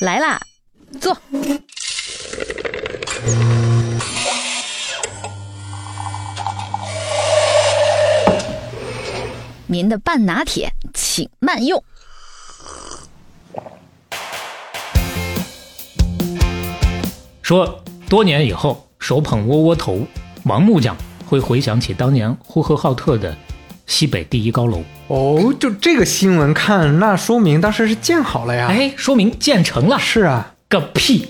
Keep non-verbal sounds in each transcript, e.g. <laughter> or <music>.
来啦，坐。您的半拿铁，请慢用。说多年以后，手捧窝窝头，王木匠会回想起当年呼和浩特的西北第一高楼。哦，就这个新闻看，那说明当时是建好了呀。哎，说明建成了。是啊，个屁，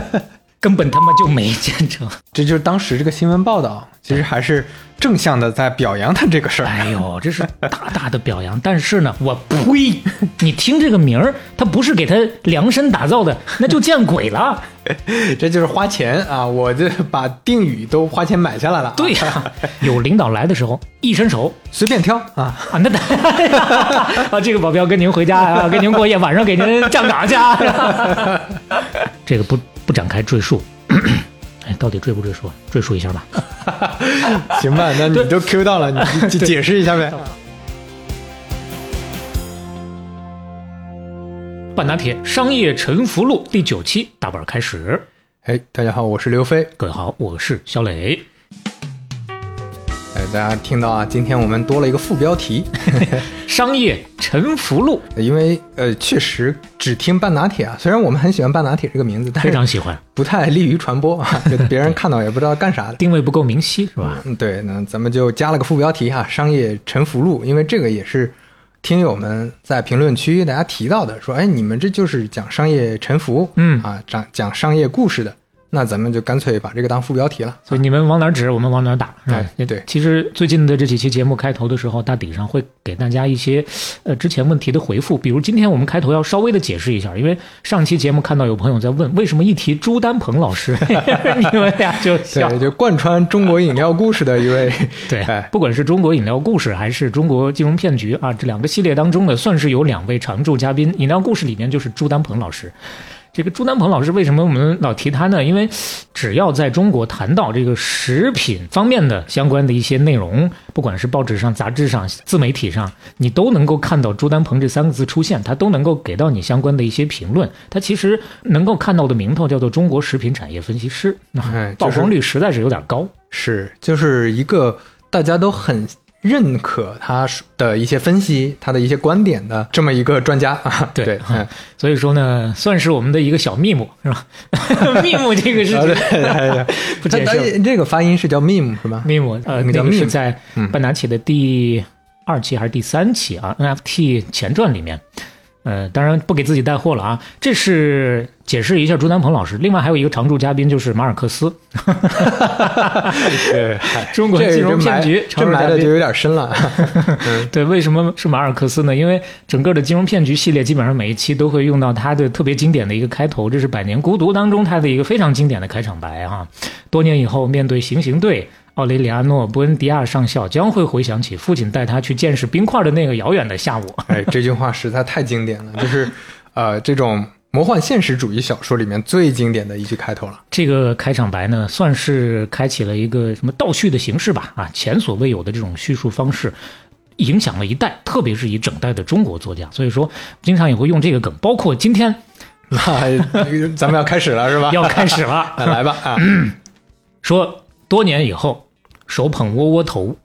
<laughs> 根本他妈就没建成。这就是当时这个新闻报道，其实还是正向的在表扬他这个事儿。哎呦，这是大大的表扬。但是呢，我呸！你听这个名儿，他不是给他量身打造的，那就见鬼了。<laughs> 这就是花钱啊！我这把定语都花钱买下来了。对呀，<laughs> 有领导来的时候，一伸手随便挑啊啊！那 <laughs> 啊，这个保镖跟您回家啊，跟您过夜，晚上给您站岗去啊。这个不不展开赘述。<clears throat> 哎，到底赘不赘述？赘述一下吧。<laughs> 行吧，那你都 Q 到了，你就 <laughs> 解释一下呗。半拿铁商业沉浮录第九期大本开始。哎，大家好，我是刘飞。各位好，我是肖磊。哎，大家听到啊，今天我们多了一个副标题—— <laughs> 商业沉浮录。因为呃，确实只听半拿铁啊，虽然我们很喜欢半拿铁这个名字，但非常喜欢，不太利于传播啊，<laughs> 别人看到也不知道干啥的，定位不够明晰，是吧？嗯，对，那咱们就加了个副标题哈，商业沉浮录，因为这个也是。听友们在评论区大家提到的，说，哎，你们这就是讲商业沉浮，嗯啊，讲讲商业故事的。那咱们就干脆把这个当副标题了，所以你们往哪儿指，我们往哪儿打，是吧？对。其实最近的这几期节目开头的时候，大抵上会给大家一些，呃，之前问题的回复。比如今天我们开头要稍微的解释一下，因为上期节目看到有朋友在问，为什么一提朱丹鹏老师，<laughs> 你们俩就对，就贯穿中国饮料故事的一位，<laughs> 对，不管是中国饮料故事还是中国金融骗局啊，这两个系列当中呢，算是有两位常驻嘉宾。饮料故事里面就是朱丹鹏老师。这个朱丹鹏老师为什么我们老提他呢？因为只要在中国谈到这个食品方面的相关的一些内容，不管是报纸上、杂志上、自媒体上，你都能够看到朱丹鹏这三个字出现，他都能够给到你相关的一些评论。他其实能够看到的名头叫做中国食品产业分析师，曝光率实在是有点高。是，就是一个大家都很。认可他的一些分析，他的一些观点的这么一个专家 <laughs> 啊，对，所以说呢，算是我们的一个小密目，是吧？<laughs> <laughs> 密目这个是，对对不解释，这个发音是叫密目是吧？密目，呃，那个是在半达起的第二期还是第三期啊？NFT 前传里面。呃，当然不给自己带货了啊！这是解释一下朱丹鹏老师。另外还有一个常驻嘉宾就是马尔克斯，<laughs> 对，<laughs> 中国金融骗局，这埋的就有点深了。<laughs> 对，为什么是马尔克斯呢？因为整个的金融骗局系列基本上每一期都会用到他的特别经典的一个开头，这是《百年孤独》当中他的一个非常经典的开场白啊。多年以后，面对行刑队。奥雷里亚诺·布恩迪亚上校将会回想起父亲带他去见识冰块的那个遥远的下午。哎，这句话实在太经典了，就是，呃，这种魔幻现实主义小说里面最经典的一句开头了。这个开场白呢，算是开启了一个什么倒叙的形式吧？啊，前所未有的这种叙述方式，影响了一代，特别是以整代的中国作家。所以说，经常也会用这个梗，包括今天，<laughs> 咱们要开始了是吧？要开始了，<laughs> 来吧啊，说。多年以后，手捧窝窝头，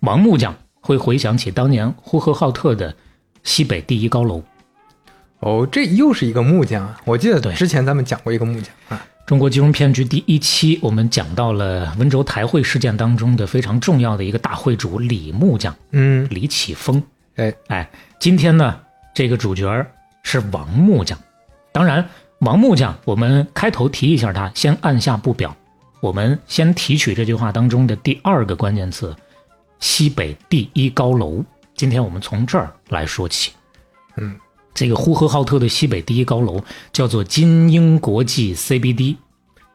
王木匠会回想起当年呼和浩特的西北第一高楼。哦，这又是一个木匠啊！我记得之前咱们讲过一个木匠啊。中国金融骗局第一期，我们讲到了温州台会事件当中的非常重要的一个大会主李木匠，嗯，李启峰。哎哎，今天呢，这个主角是王木匠。当然，王木匠，我们开头提一下他，先按下不表。我们先提取这句话当中的第二个关键词“西北第一高楼”。今天我们从这儿来说起。嗯，这个呼和浩特的西北第一高楼叫做金鹰国际 CBD。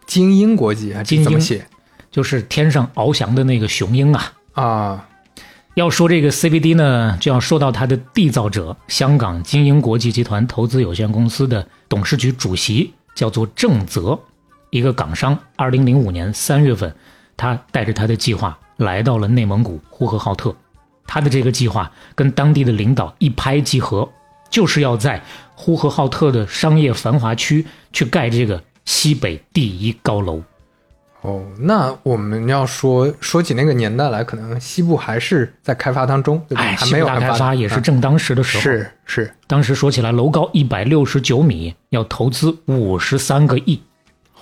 金鹰国际啊，金鹰写就是天上翱翔的那个雄鹰啊啊。要说这个 CBD 呢，就要说到它的缔造者——香港金鹰国际集团投资有限公司的董事局主席，叫做郑泽。一个港商，二零零五年三月份，他带着他的计划来到了内蒙古呼和浩特。他的这个计划跟当地的领导一拍即合，就是要在呼和浩特的商业繁华区去盖这个西北第一高楼。哦，那我们要说说起那个年代来，可能西部还是在开发当中，对吧？哎，还没有开发也是啊正当时的时候。是是，当时说起来，楼高一百六十九米，要投资五十三个亿，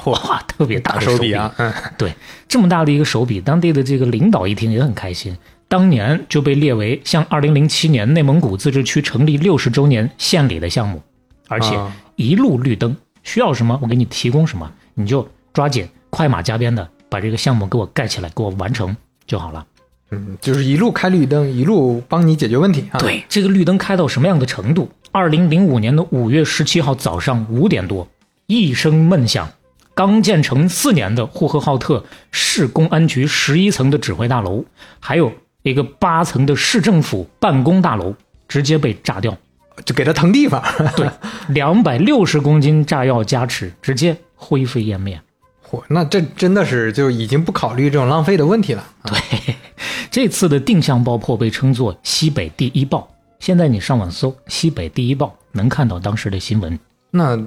哇，特别大手笔啊，嗯，对，这么大的一个手笔，当地的这个领导一听也很开心，当年就被列为向二零零七年内蒙古自治区成立六十周年献礼的项目，而且啊一路绿灯，需要什么我给你提供什么，你就抓紧快马加鞭的把这个项目给我盖起来，给我完成就好了。嗯，就是一路开绿灯，一路帮你解决问题啊。，对，这个绿灯开到什么样的程度？二零零五年的五月十七号早上五点多，一声闷响，刚建成四年的呼和浩特市公安局十一层的指挥大楼，还有一个八层的市政府办公大楼，直接被炸掉。就给他腾地方。对，<laughs> 两百六十公斤炸药加持，直接灰飞烟灭。嚯，那这真的是就已经不考虑这种浪费的问题了。啊对，<laughs> 这次的定向爆破被称作西北第一爆。现在你上网搜“西北第一爆”，能看到当时的新闻。那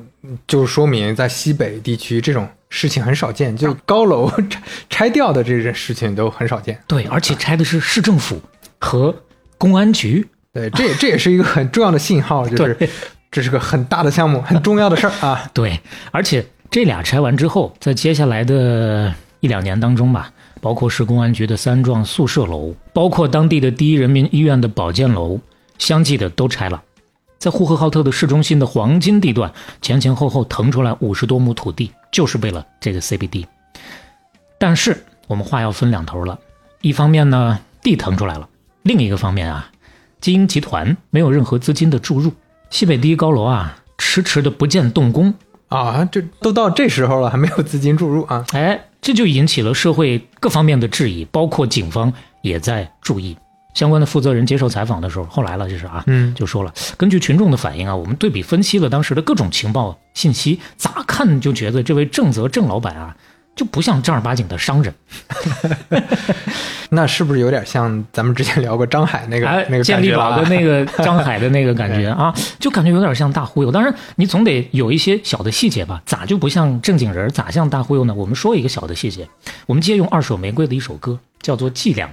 就说明在西北地区这种事情很少见，就高楼 <laughs> 拆拆掉的这些事情都很少见。对，而且拆的是市政府和公安局。对，这也这也是一个很重要的信号，<laughs> 就是对这是个很大的项目，很重要的事儿啊。<laughs> 对，而且这俩拆完之后，在接下来的一两年当中吧，包括市公安局的三幢宿舍楼，包括当地的第一人民医院的保健楼，相继的都拆了。在呼和浩特的市中心的黄金地段，前前后后腾出来五十多亩土地，就是为了这个 CBD。但是我们话要分两头了，一方面呢，地腾出来了；另一个方面啊，金鹰集团没有任何资金的注入，西北第一高楼啊，迟迟的不见动工。啊，这都到这时候了，还没有资金注入啊。哎，这就引起了社会各方面的质疑，包括警方也在注意。相关的负责人接受采访的时候，后来了就是啊，嗯就说了，根据群众的反应啊，我们对比分析了当时的各种情报信息，咋看就觉得这位郑泽郑老板啊，就不像正儿八经的商人。<laughs> <laughs> 那是不是有点像咱们之前聊过张海那个、哎，那个健力感觉了啊宝的那个张海的那个感觉啊，<laughs> 就感觉有点像大忽悠。当然，你总得有一些小的细节吧？咋就不像正经人？咋像大忽悠呢？我们说一个小的细节，我们借用二手玫瑰的一首歌，叫做《伎俩》。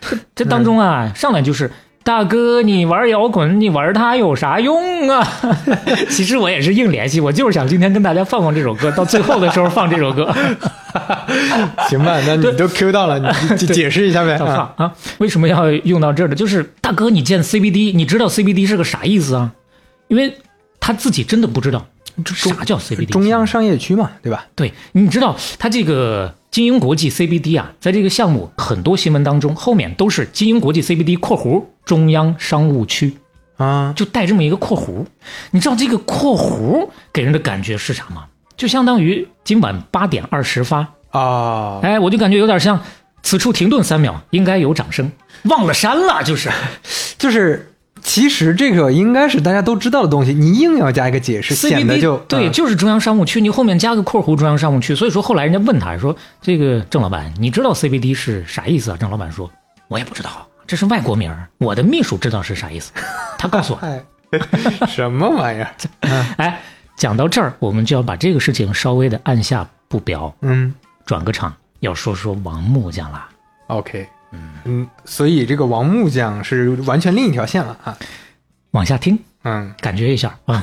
这 <laughs> 这当中啊，上来就是。大哥，你玩摇滚，你玩它有啥用啊？<laughs> 其实我也是硬联系，我就是想今天跟大家放放这首歌，到最后的时候放这首歌。<laughs> 行吧？那你都 Q 到了，你就解释一下呗。要啊放啊！为什么要用到这儿呢？就是大哥，你见 CBD，你知道 CBD 是个啥意思啊？因为他自己真的不知道啥叫 CBD。中央商业区嘛，对吧？对，你知道它这个金鹰国际 CBD 啊，在这个项目很多新闻当中，后面都是金鹰国际 CBD（ 括弧中央商务区），啊，就带这么一个括弧。你知道这个括弧给人的感觉是啥吗？就相当于今晚八点二十发，啊，哎，我就感觉有点像此处停顿三秒，应该有掌声。忘了删了，就是。就是其实这个应该是大家都知道的东西，你硬要加一个解释，显得就对，嗯就是中央商务区，你后面加个括弧中央商务区。所以说后来人家问他说：“这个郑老板，你知道 CBD 是啥意思啊？”郑老板说：“我也不知道，这是外国名儿，我的秘书知道是啥意思，<laughs> 他告诉我。哎，什么玩意儿？” <laughs> 哎，讲到这儿，我们就要把这个事情稍微的按下不表，嗯转个场，要说说王木匠啦。，OK，嗯所以这个王木匠是完全另一条线了啊。往下听，嗯感觉一下 <laughs> 啊。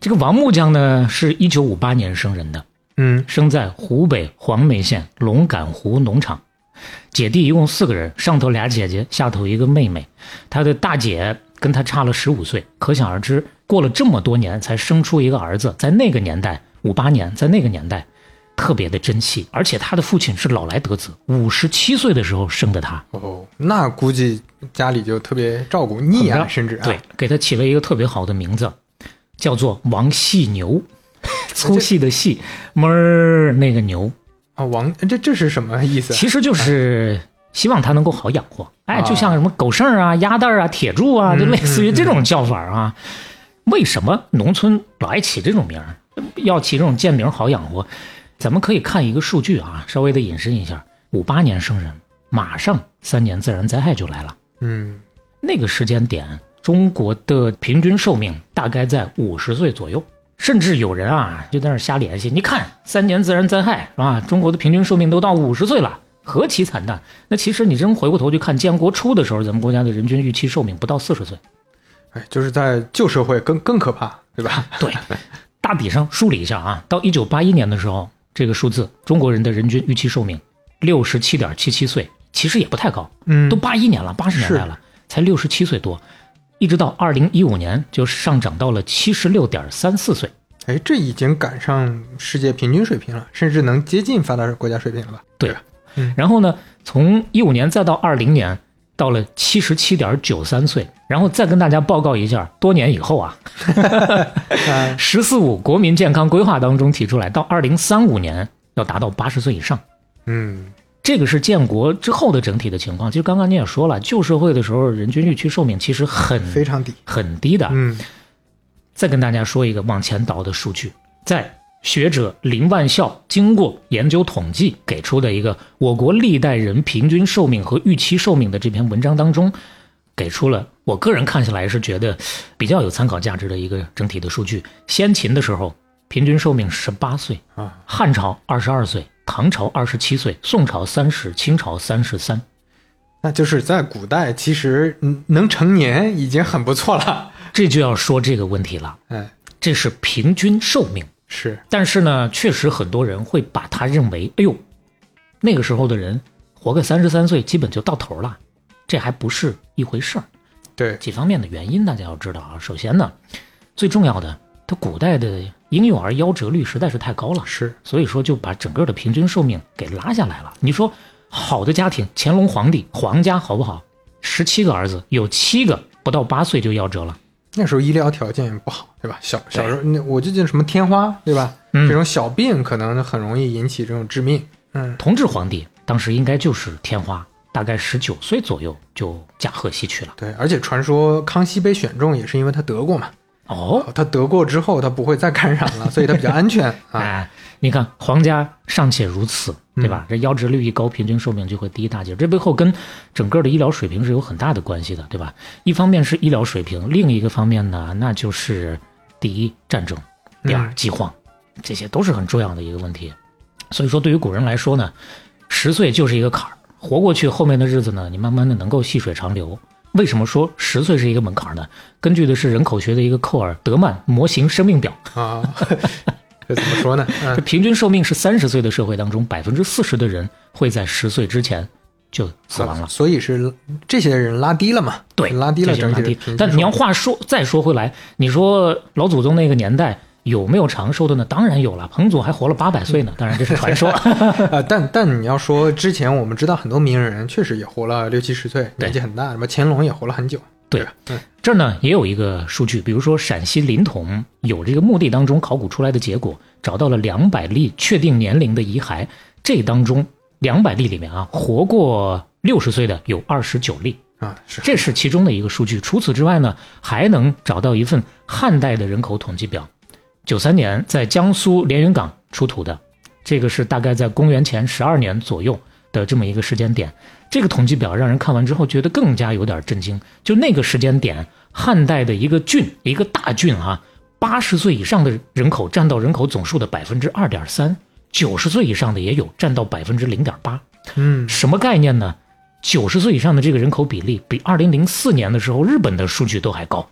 这个王木匠呢，是一九五八年生人的，嗯生在湖北黄梅县龙岗湖农场，姐弟一共四个人，上头俩姐姐，下头一个妹妹。他的大姐跟他差了十五岁，可想而知，过了这么多年才生出一个儿子，在那个年代，五八年，在那个年代，特别的珍惜。而且他的父亲是老来得子，五十七岁的时候生的他，哦，那估计家里就特别照顾溺爱，甚至啊对，给他起了一个特别好的名字，叫做王细牛，<laughs> 粗细的细，哞儿那个牛。啊，王这这是什么意思？其实就是希望他能够好养活。哎，啊就像什么狗剩啊、鸭蛋啊、铁柱啊，就类似于这种叫法啊。为什么农村老爱起这种名儿？要起这种贱名好养活？咱们可以看一个数据啊，稍微的引申一下：五八年生人，马上三年自然灾害就来了。嗯那个时间点，中国的平均寿命大概在五十岁左右。甚至有人啊就在那儿瞎联系，你看三年自然灾害是吧？中国的平均寿命都到五十岁了，何其惨淡！那其实你真回过头去看建国初的时候，咱们国家的人均预期寿命不到四十岁。哎，就是在旧社会更更可怕，对吧？对，大体上梳理一下啊，到一九八一年的时候，这个数字中国人的人均预期寿命六十七点七七岁，其实也不太高，嗯都八一年了，八十年代了，才六十七岁多。一直到二零一五年，就上涨到了七十六点三四岁。哎，这已经赶上世界平均水平了，甚至能接近发达国家水平了吧？对嗯然后呢，从一五年再到二零年，到了七十七点九三岁。然后再跟大家报告一下，多年以后啊，<laughs> 啊，“十四五”国民健康规划当中提出来，到二零三五年要达到八十岁以上。嗯，这个是建国之后的整体的情况。其实刚刚你也说了，旧社会的时候，人均预期寿命其实很非常低。很低的。嗯，再跟大家说一个往前倒的数据，在学者林万孝经过研究统计给出的一个我国历代人平均寿命和预期寿命的这篇文章当中，给出了我个人看起来是觉得比较有参考价值的一个整体的数据。先秦的时候，平均寿命十八岁，啊，汉朝二十二岁，唐朝二十七岁，宋朝三十，清朝三十三。那就是在古代，其实嗯能成年已经很不错了。这就要说这个问题了，哎，这是平均寿命。是，但是呢，确实很多人会把他认为，哎呦，那个时候的人活个三十三岁基本就到头了，这还不是一回事儿。对，几方面的原因大家要知道啊。首先呢，最重要的，它古代的婴幼儿夭折率实在是太高了，是，所以说就把整个的平均寿命给拉下来了。你说好的家庭，乾隆皇帝皇家好不好？十七个儿子，有七个不到八岁就夭折了。那时候医疗条件也不好，对吧？小小时候，那我就记得什么天花，对吧？嗯这种小病可能很容易引起这种致命。嗯，同治皇帝当时应该就是天花，大概十九岁左右就驾鹤西去了。对，而且传说康熙被选中也是因为他得过嘛。哦，他得过之后，他不会再感染了，<laughs> 所以他比较安全啊。哎，你看皇家尚且如此，对吧？这夭折率一高，平均寿命就会低一大截。这背后跟整个的医疗水平是有很大的关系的，对吧？一方面是医疗水平，另一个方面呢，那就是第一战争，第二嗯饥荒，这些都是很重要的一个问题。所以说，对于古人来说呢，十岁就是一个坎儿，活过去后面的日子呢，你慢慢的能够细水长流。为什么说十岁是一个门槛呢？根据的是人口学的一个寇尔德曼模型生命表。啊，<laughs> 这怎么说呢？这 <laughs> 嗯，平均寿命是三十岁的社会当中，百分之四十的人会在十岁之前就死亡了。所以是这些人拉低了嘛？对，拉低了拉低。但你要话说再说回来，你说老祖宗那个年代有没有长寿的呢？当然有了，彭祖还活了八百 <laughs> 岁呢。当然这是传说。命 <laughs> 啊，但但你要说之前我们知道很多名人确实也活了六七十岁，对年纪很大，什么乾隆也活了很久。对这儿呢也有一个数据，比如说陕西临潼有这个墓地当中考古出来的结果，找到了两百例确定年龄的遗骸，这当中两百例里面啊，活过六十岁的有二十九例。啊，是这是其中的一个数据。除此之外呢，还能找到一份汉代的人口统计表，九三年在江苏连云港出土的，这个是大概在公元前十二年左右的这么一个时间点。这个统计表让人看完之后觉得更加有点震惊。就那个时间点，汉代的一个郡，一个大郡啊，八十岁以上的人口占到人口总数的百分之二点三，九十岁以上的也有，占到百分之零点八。嗯，什么概念呢？九十岁以上的这个人口比例比二零零四年的时候日本的数据都还高。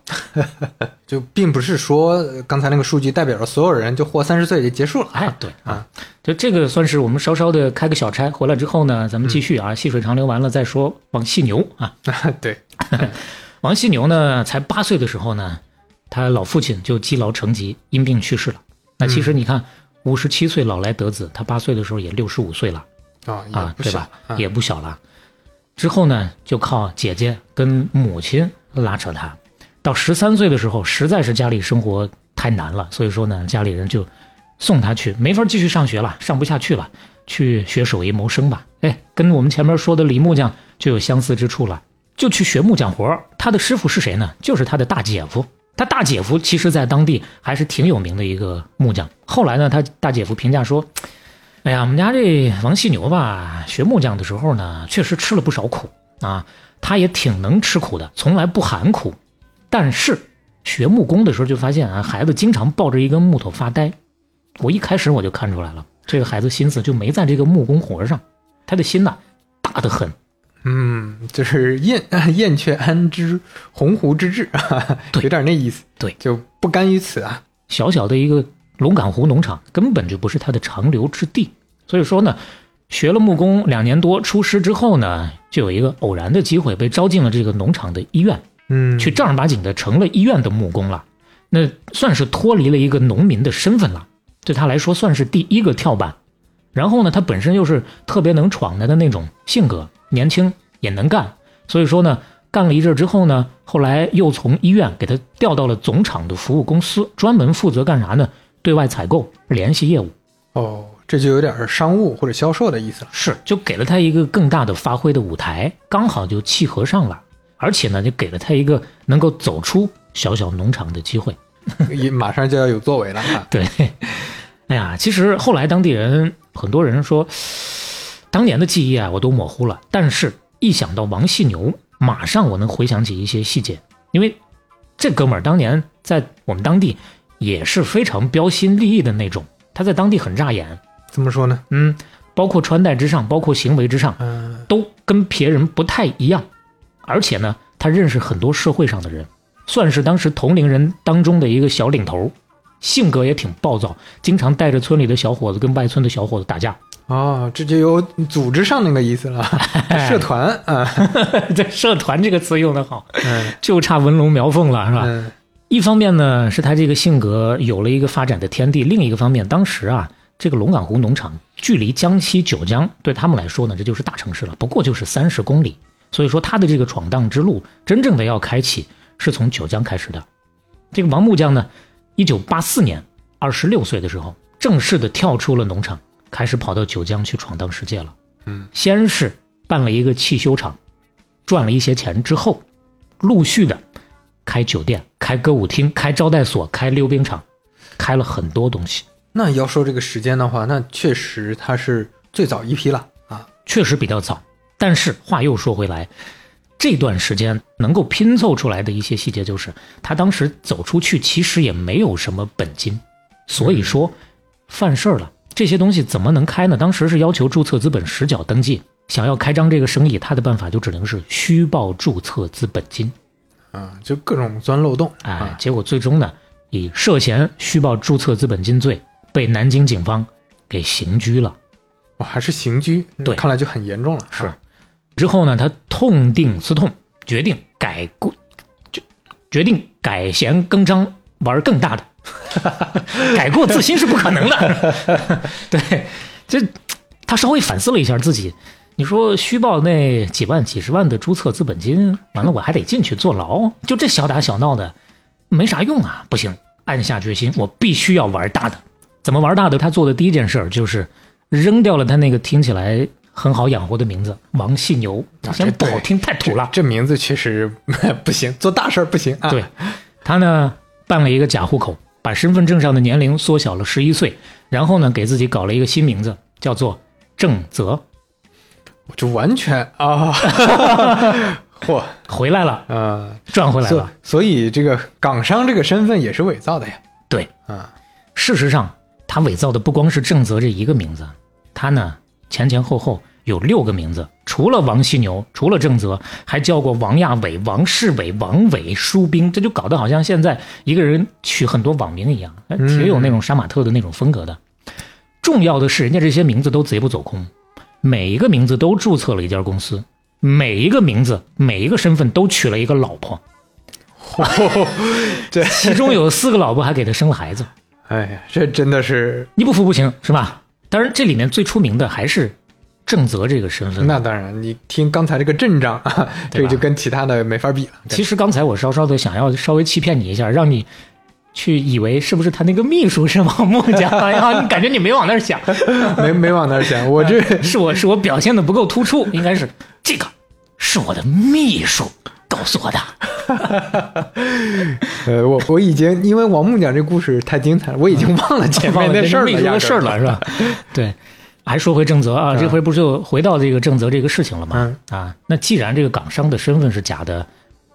<laughs> 就并不是说呃刚才那个数据代表着所有人就活三十岁就结束了。哎，对啊，就这个算是我们稍稍的开个小差。回来之后呢，咱们继续啊，细水长流完了再说王细牛啊。<laughs> 对，<laughs> 王细牛呢，才八岁的时候呢，他老父亲就积劳成疾，因病去世了。那其实你看，五十七岁老来得子，他八岁的时候也六十五岁了。啊，也啊，对吧？啊也不小了。之后呢，就靠姐姐跟母亲拉扯他。到十三岁的时候，实在是家里生活太难了，所以说呢，家里人就送他去，没法继续上学了，上不下去了，去学手艺谋生吧。哎，跟我们前面说的李木匠就有相似之处了，就去学木匠活他的师傅是谁呢？就是他的大姐夫。他大姐夫其实在当地还是挺有名的一个木匠。后来呢，他大姐夫评价说。哎呀，我们家这王细牛吧，学木匠的时候呢，确实吃了不少苦啊。他也挺能吃苦的，从来不喊苦。但是学木工的时候就发现啊，孩子经常抱着一根木头发呆。我一开始我就看出来了，这个孩子心思就没在这个木工活上，他的心呐大得很。嗯，就是燕燕雀安知鸿鹄之志啊，<laughs> 对有点那意思。对，就不甘于此啊。小小的一个龙岗湖农场根本就不是他的长留之地，所以说呢，学了木工两年多，出师之后呢，就有一个偶然的机会被招进了这个农场的医院，嗯，去正儿八经的成了医院的木工了，那算是脱离了一个农民的身份了，对他来说算是第一个跳板。然后呢，他本身又是特别能闯的的那种性格，年轻也能干，所以说呢，干了一阵之后呢，后来又从医院给他调到了总厂的服务公司，专门负责干啥呢？对外采购、联系业务，哦，这就有点商务或者销售的意思了。是就给了他一个更大的发挥的舞台，刚好就契合上了，而且呢，就给了他一个能够走出小小农场的机会。<laughs> 也马上就要有作为了啊。<laughs> 对，哎呀，其实后来当地人很多人说，当年的记忆啊，我都模糊了。但是，一想到王细牛，马上我能回想起一些细节，因为这哥们儿当年在我们当地也是非常标新立异的那种，他在当地很扎眼，怎么说呢？嗯，包括穿戴之上，包括行为之上，嗯，都跟别人不太一样，而且呢，他认识很多社会上的人，算是当时同龄人当中的一个小领头，性格也挺暴躁，经常带着村里的小伙子跟外村的小伙子打架。哦，这就有组织上那个意思了，<laughs> 社团啊。<laughs> 这社团这个词用得好，嗯就差文龙描凤了，是吧？嗯一方面呢，是他这个性格有了一个发展的天地；另一个方面，当时啊，这个龙岗湖农场距离江西九江对他们来说呢，这就是大城市了，不过就是三十公里。所以说，他的这个闯荡之路，真正的要开启，是从九江开始的。这个王木匠呢，一九八四年二十六岁的时候，正式的跳出了农场，开始跑到九江去闯荡世界了。嗯，先是办了一个汽修厂，赚了一些钱之后，陆续的开酒店、开歌舞厅、开招待所、开溜冰场，开了很多东西，那要说这个时间的话，那确实他是最早一批了啊。确实比较早。但是话又说回来，这段时间能够拼凑出来的一些细节，就是他当时走出去其实也没有什么本金，所以说犯事儿了。这些东西怎么能开呢？当时是要求注册资本实缴登记，想要开张这个生意，他的办法就只能是虚报注册资本金。啊，就各种钻漏洞哎啊，，结果最终呢，以涉嫌虚报注册资本金罪被南京警方给刑拘了。哇，还是刑拘，对看来就很严重了。是啊之后呢，他痛定思痛，决定改过，就决定改弦更张，玩更大的。<laughs> 改过自新是不可能的。<laughs> 对，这他稍微反思了一下自己。你说虚报那几万、几十万的注册资本金，完了我还得进去坐牢，就这小打小闹的，没啥用啊！不行，暗下决心，我必须要玩大的。怎么玩大的？他做的第一件事儿就是扔掉了他那个听起来很好养活的名字王细牛，这不好听，太土了。这名字确实 <laughs> 不行，做大事儿不行啊。对，他呢办了一个假户口，把身份证上的年龄缩小了十一岁，然后呢给自己搞了一个新名字，叫做郑泽，就完全啊，<laughs> 嚯。回来了，啊，所赚回来了。所以这个港商这个身份也是伪造的呀。对，啊，事实上，他伪造的不光是郑泽这一个名字，他呢前前后后有六个名字，除了王犀牛，除了郑泽，还叫过王亚伟、王世伟、王伟、舒兵，这就搞得好像现在一个人取很多网名一样，哎挺有那种杀马特的那种风格的。重要的是，人家这些名字都贼不走空，每一个名字都注册了一家公司，每一个名字、每一个身份都娶了一个老婆，<laughs> 对其中有四个老婆还给他生了孩子。哎呀，这真的是你不服不行，是吧？当然，这里面最出名的还是郑泽这个身份。那当然，你听刚才这个阵仗 <laughs> 啊，这个就跟其他的没法比了。其实刚才我稍稍的想要稍微欺骗你一下，让你去以为是不是他那个秘书是王木匠？哎呀，你感觉你没往那儿想，<laughs> 没没往那儿想，我这 <laughs> 是我是我表现的不够突出，应该是这个是我的秘书告诉我的。<laughs> 呃，我我已经因为王木匠这故事太精彩了，我已经忘了前面那事儿了，秘书压根儿的事儿了，是吧？对。还说回正则啊，这回不是就回到这个正则这个事情了吗？啊，那既然这个港商的身份是假的，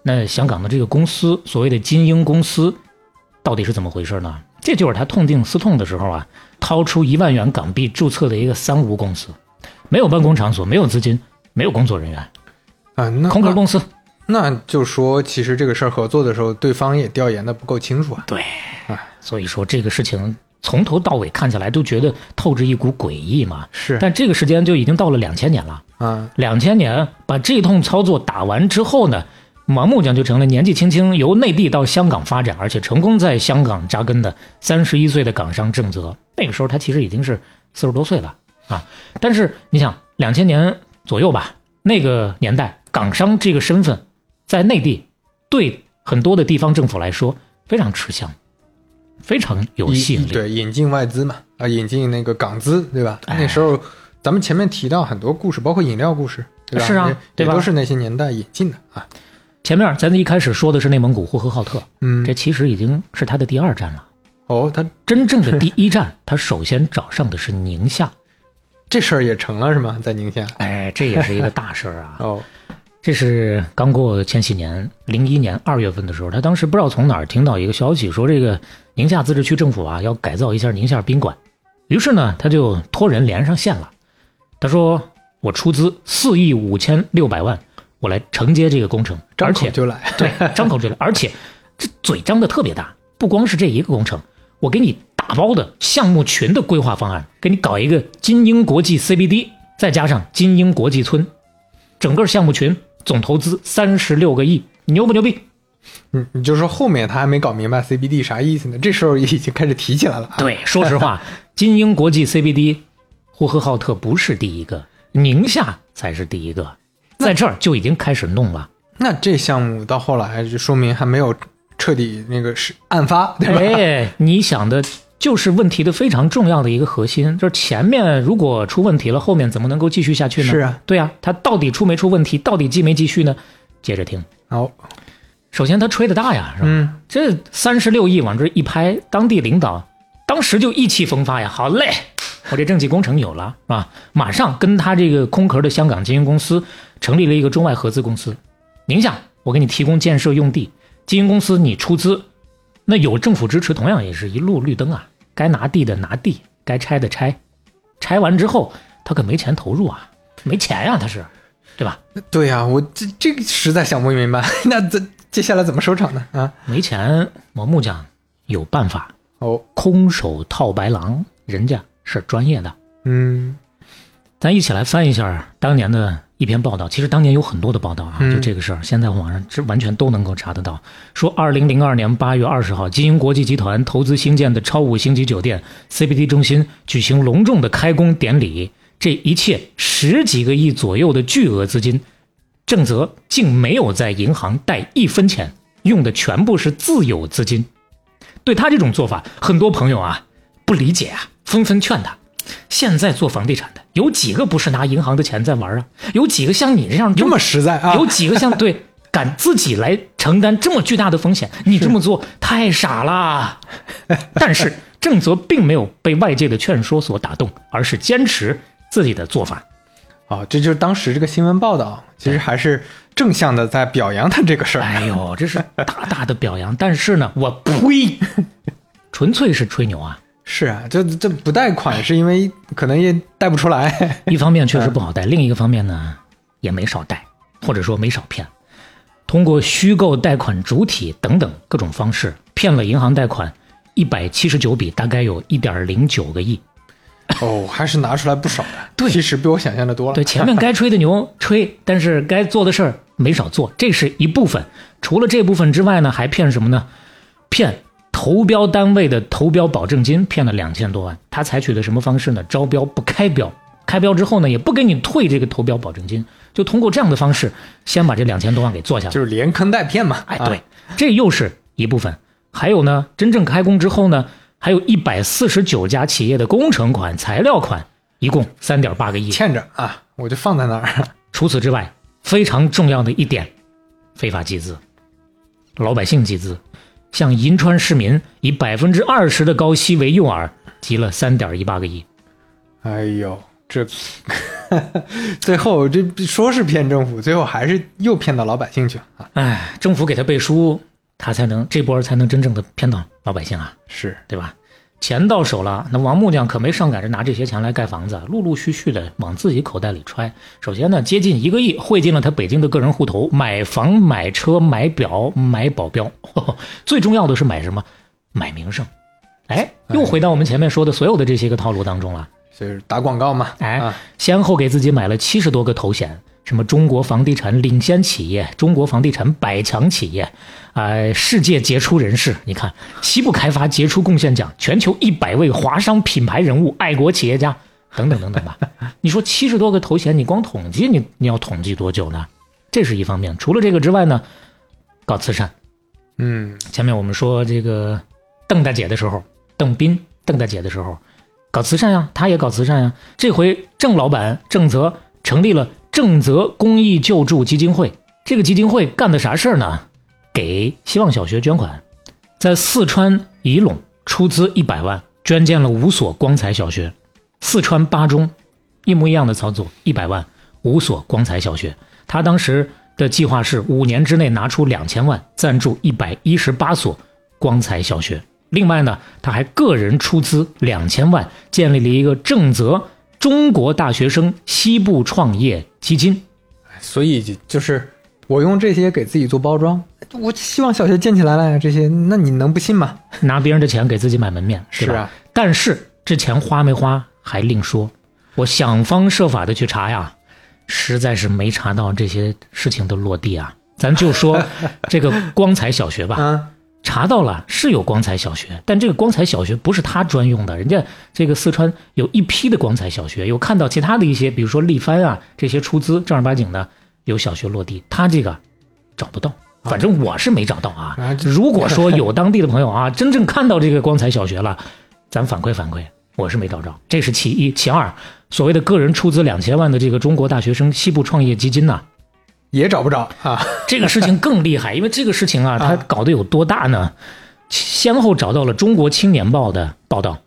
那香港的这个公司，所谓的金鹰公司，到底是怎么回事呢？这就是他痛定思痛的时候啊，掏出一万元港币注册的一个三无公司，没有办公场所，没有资金，没有工作人员，啊，那空壳公司。那就说，其实这个事儿合作的时候，对方也调研的不够清楚啊。对，所以说这个事情从头到尾看起来都觉得透着一股诡异嘛。是，但这个时间就已经到了两千年了。啊，两千年把这通操作打完之后呢，王木匠就成了年纪轻轻由内地到香港发展，而且成功在香港扎根的三十一岁的港商郑泽。那个时候他其实已经是四十多岁了啊。但是你想，两千年左右吧，那个年代港商这个身份。在内地，对很多的地方政府来说非常吃香，非常有吸引力。对，引进外资嘛，啊，引进那个港资，对吧？那时候咱们前面提到很多故事，包括饮料故事，对吧？是啊，对吧？都是那些年代引进的啊。前面咱一开始说的是内蒙古呼和浩特，嗯，这其实已经是他的第二站了。哦，他真正的第一站，他首先找上的是宁夏，这事儿也成了是吗？在宁夏？哎，这也是一个大事儿啊。<laughs> 哦。这是刚过千禧年，零一年二月份的时候，他当时不知道从哪儿听到一个消息，说这个宁夏自治区政府啊要改造一下宁夏宾馆，于是呢他就托人连上线了。他说：“我出资四亿五千六百万，我来承接这个工程，张口就来，<laughs> 对，张口就来，而且这嘴张的特别大，不光是这一个工程，我给你打包的项目群的规划方案，给你搞一个金鹰国际 CBD，再加上金鹰国际村，整个项目群。”总投资三十六个亿，牛不牛逼？你你就说后面他还没搞明白 CBD 啥意思呢，这时候也已经开始提起来了。对，说实话，<laughs> 金鹰国际 CBD，呼和浩特不是第一个，宁夏才是第一个，在这儿就已经开始弄了。那这项目到后来就说明还没有彻底那个是案发，对吧？哎，你想的。就是问题的非常重要的一个核心，就是前面如果出问题了，后面怎么能够继续下去呢？是啊，对啊，他到底出没出问题？到底继没继续呢？接着听。好，首先他吹的大呀，是吧？嗯，这三十六亿往这一拍，当地领导当时就意气风发呀，好嘞，我这政绩工程有了，是吧？马上跟他这个空壳的香港经营公司成立了一个中外合资公司，宁夏我给你提供建设用地，经营公司你出资。那有政府支持，同样也是一路绿灯啊！该拿地的拿地，该拆的拆，拆完之后他可没钱投入啊，没钱呀，他是，对吧？对呀，我这这个实在想不明白，<laughs> 那这接下来怎么收场呢？啊，没钱，我木匠有办法哦，空手套白狼，人家是专业的。嗯，咱一起来翻一下当年的。一篇报道，其实当年有很多的报道啊，就这个事儿，现在网上这完全都能够查得到。说二零零二年八月二十号，金鹰国际集团投资兴建的超五星级酒店 CBD 中心举行隆重的开工典礼，这一切十几个亿左右的巨额资金，郑泽竟没有在银行贷一分钱，用的全部是自有资金。对他这种做法，很多朋友啊不理解啊，纷纷劝他。现在做房地产的有几个不是拿银行的钱在玩啊？有几个像你这样这么实在啊？有几个像 <laughs> 对敢自己来承担这么巨大的风险？<laughs> 你这么做太傻了。<laughs> 但是郑泽并没有被外界的劝说所打动，而是坚持自己的做法。哦，这就是当时这个新闻报道，其实还是正向的在表扬他这个事儿。哎呦，这是大大的表扬。但是呢，我呸，纯粹是吹牛啊。是啊，这这不贷款是因为可能也贷不出来。一方面确实不好贷，另一个方面呢也没少贷，或者说没少骗。通过虚构贷款主体等等各种方式，骗了银行贷款一百七十九笔，大概有一点零九个亿。哦，还是拿出来不少的。对，其实比我想象的多了。对，前面该吹的牛吹，但是该做的事儿没少做，这是一部分。除了这部分之外呢，还骗什么呢？骗。投标单位的投标保证金骗了两千多万，他采取的什么方式呢？招标不开标，开标之后呢，也不给你退这个投标保证金，就通过这样的方式，先把这两千多万给做下来，就是连坑带骗嘛。哎，对，这又是一部分。还有呢，真正开工之后呢，还有一百四十九家企业的工程款、材料款，一共三点八个亿欠着啊，我就放在那儿。<laughs> 除此之外，非常重要的一点，非法集资，老百姓集资。向银川市民以百分之二十的高息为诱饵，集了三点一八个亿。哎呦，这 <laughs> 最后这说是骗政府，最后还是又骗到老百姓去了啊！哎，政府给他背书，他才能这波才能真正的骗到老百姓啊，是对吧？钱到手了，那王木匠可没上赶着拿这些钱来盖房子，陆陆续续的往自己口袋里揣。首先呢，接近一个亿汇进了他北京的个人户头，买房、买车、买表、买保镖，呵呵最重要的是买什么？买名声。哎，又回到我们前面说的所有的这些个套路当中了。就是打广告嘛，哎啊，先后给自己买了七十多个头衔，什么中国房地产领先企业、中国房地产百强企业，啊、世界杰出人士，你看西部开发杰出贡献奖、全球一百位华商品牌人物、爱国企业家等等等等吧。<laughs> 你说七十多个头衔，你光统计你你要统计多久呢？这是一方面。除了这个之外呢，搞慈善。嗯，前面我们说这个邓大姐的时候，邓斌邓大姐的时候，搞慈善呀，她也搞慈善呀。这回郑老板郑泽成立了正泽公益救助基金会。这个基金会干的啥事儿呢？给希望小学捐款，在四川仪陇出资一百万，捐建了五所光彩小学。四川八中一模一样的操作，一百万五所光彩小学。他当时的计划是五年之内拿出两千万赞助一百一十八所光彩小学。另外呢，他还个人出资两千万建立了一个正则中国大学生西部创业基金。所以就就是我用这些给自己做包装，我希望小学建起来了呀，这些，那你能不信吗？拿别人的钱给自己买门面，是 <laughs> 吧是啊，但是这钱花没花还另说。我想方设法的去查呀，实在是没查到这些事情的落地啊。咱就说这个光彩小学吧，<laughs> 啊，查到了是有光彩小学，但这个光彩小学不是他专用的，人家这个四川有一批的光彩小学，有看到其他的一些，比如说力帆啊这些出资正儿八经的有小学落地，他这个找不到，反正我是没找到啊如果说有当地的朋友啊，真正看到这个光彩小学了，咱反馈反馈，我是没找着，这是其一，其二，所谓的个人出资两千万的这个中国大学生西部创业基金呐、也找不着啊，这个事情更厉害，<laughs> 因为这个事情啊，它搞得有多大呢？先后找到了《中国青年报》的报道、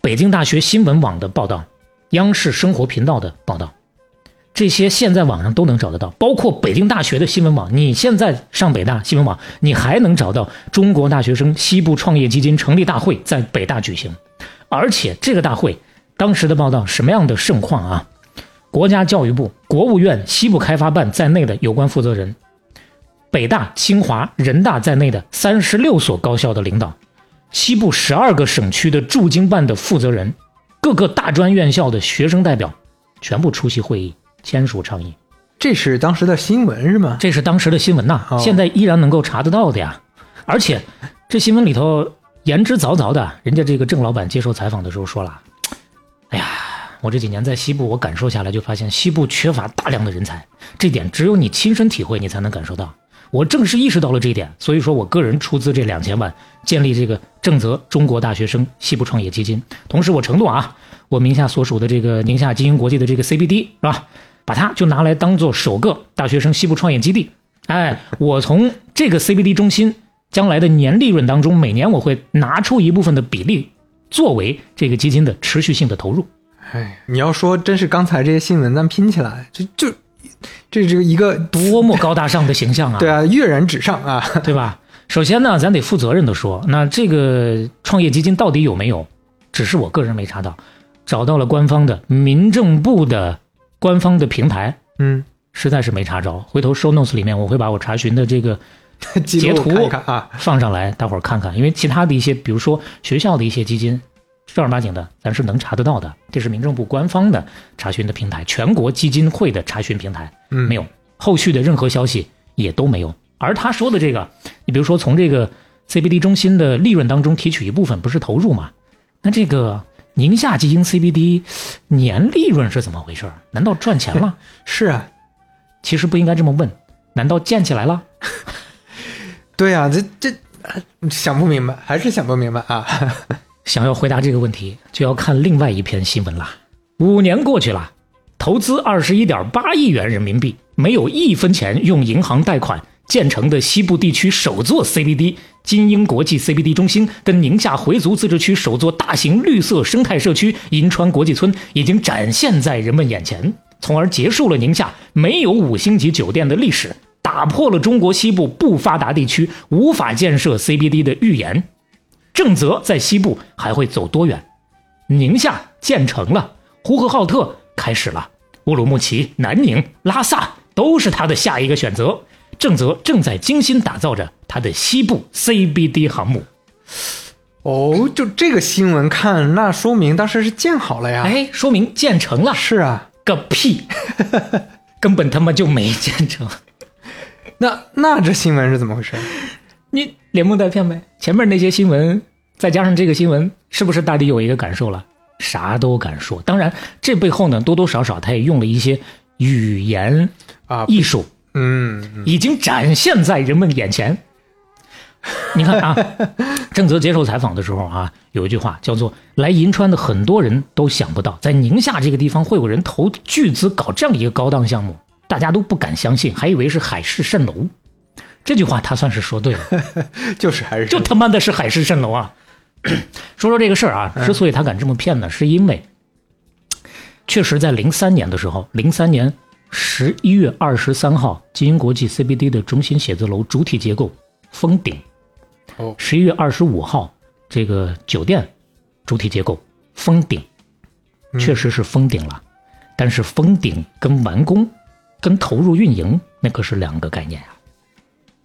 北京大学新闻网的报道、央视生活频道的报道，这些现在网上都能找得到，包括北京大学的新闻网。你现在上北大新闻网，你还能找到中国大学生西部创业基金成立大会在北大举行，而且这个大会当时的报道什么样的盛况啊？国家教育部、国务院西部开发办在内的有关负责人，北大、清华、人大在内的三十六所高校的领导，西部十二个省区的驻京办的负责人，各个大专院校的学生代表，全部出席会议，签署倡议。这是当时的新闻是吗？这是当时的新闻呐，哦现在依然能够查得到的呀。而且这新闻里头言之凿凿的，人家这个郑老板接受采访的时候说了：“哎呀，我这几年在西部，我感受下来就发现西部缺乏大量的人才，这点只有你亲身体会，你才能感受到。我正是意识到了这一点，所以说我个人出资这两千万，建立这个正则中国大学生西部创业基金。同时，我承诺啊，我名下所属的这个宁夏基因国际的这个 CBD 是吧，把它就拿来当做首个大学生西部创业基地。哎，我从这个 CBD 中心将来的年利润当中，每年我会拿出一部分的比例，作为这个基金的持续性的投入。哎，你要说真是刚才这些新闻咱拼起来，这就这这一个多么高大上的形象啊！<laughs> 对啊，跃然纸上啊，<laughs> 对吧？首先呢，咱得负责任的说，那这个创业基金到底有没有？只是我个人没查到，找到了官方的民政部的官方的平台，嗯，实在是没查着。回头 show notes 里面我会把我查询的这个 <laughs> 截图录看看啊，放上来，大伙儿看看。因为其他的一些，比如说学校的一些基金，正儿八经的咱是能查得到的，这是民政部官方的查询的平台，全国基金会的查询平台。嗯，没有，后续的任何消息也都没有。而他说的这个，你比如说从这个 CBD 中心的利润当中提取一部分，不是投入吗？那这个宁夏基金 CBD 年利润是怎么回事？难道赚钱了？<laughs> 是啊，其实不应该这么问，难道建起来了？<laughs> 对啊，这这呃想不明白，还是想不明白啊，想要回答这个问题，就要看另外一篇新闻了。五年过去了，投资二十一点八亿元人民币，没有一分钱用银行贷款建成的西部地区首座 CBD 金鹰国际 CBD 中心，跟宁夏回族自治区首座大型绿色生态社区银川国际村，已经展现在人们眼前。从而结束了宁夏没有五星级酒店的历史，打破了中国西部不发达地区无法建设 CBD 的预言。郑则在西部还会走多远？宁夏建成了，呼和浩特开始了，乌鲁木齐、南宁、拉萨都是他的下一个选择。郑则正在精心打造着他的西部 CBD 航母。哦，就这个新闻看，那说明当时是建好了呀。哎，说明建成了。是啊，个屁，<laughs> 根本他妈就没建成。<laughs> 那那这新闻是怎么回事？你连蒙带骗呗。前面那些新闻，再加上这个新闻，是不是大抵有一个感受了？啥都敢说。当然，这背后呢，多多少少他也用了一些语言啊艺术，嗯，已经展现在人们眼前。你看啊，郑则接受采访的时候啊，有一句话叫做“来银川的很多人都想不到，在宁夏这个地方会有人投巨资搞这样一个高档项目，大家都不敢相信，还以为是海市蜃楼。”这句话他算是说对了，<laughs> 就是还是就他妈的是海市蜃楼啊！<clears throat> 说说这个事儿啊，之所以他敢这么骗呢，是因为确实在零三年的时候，零三年十一月二十三号，金鹰国际 CBD 的中心写字楼主体结构封顶。哦，十一月二十五号，这个酒店主体结构封顶，确实是封顶了，但是封顶跟完工、跟投入运营那可是两个概念啊。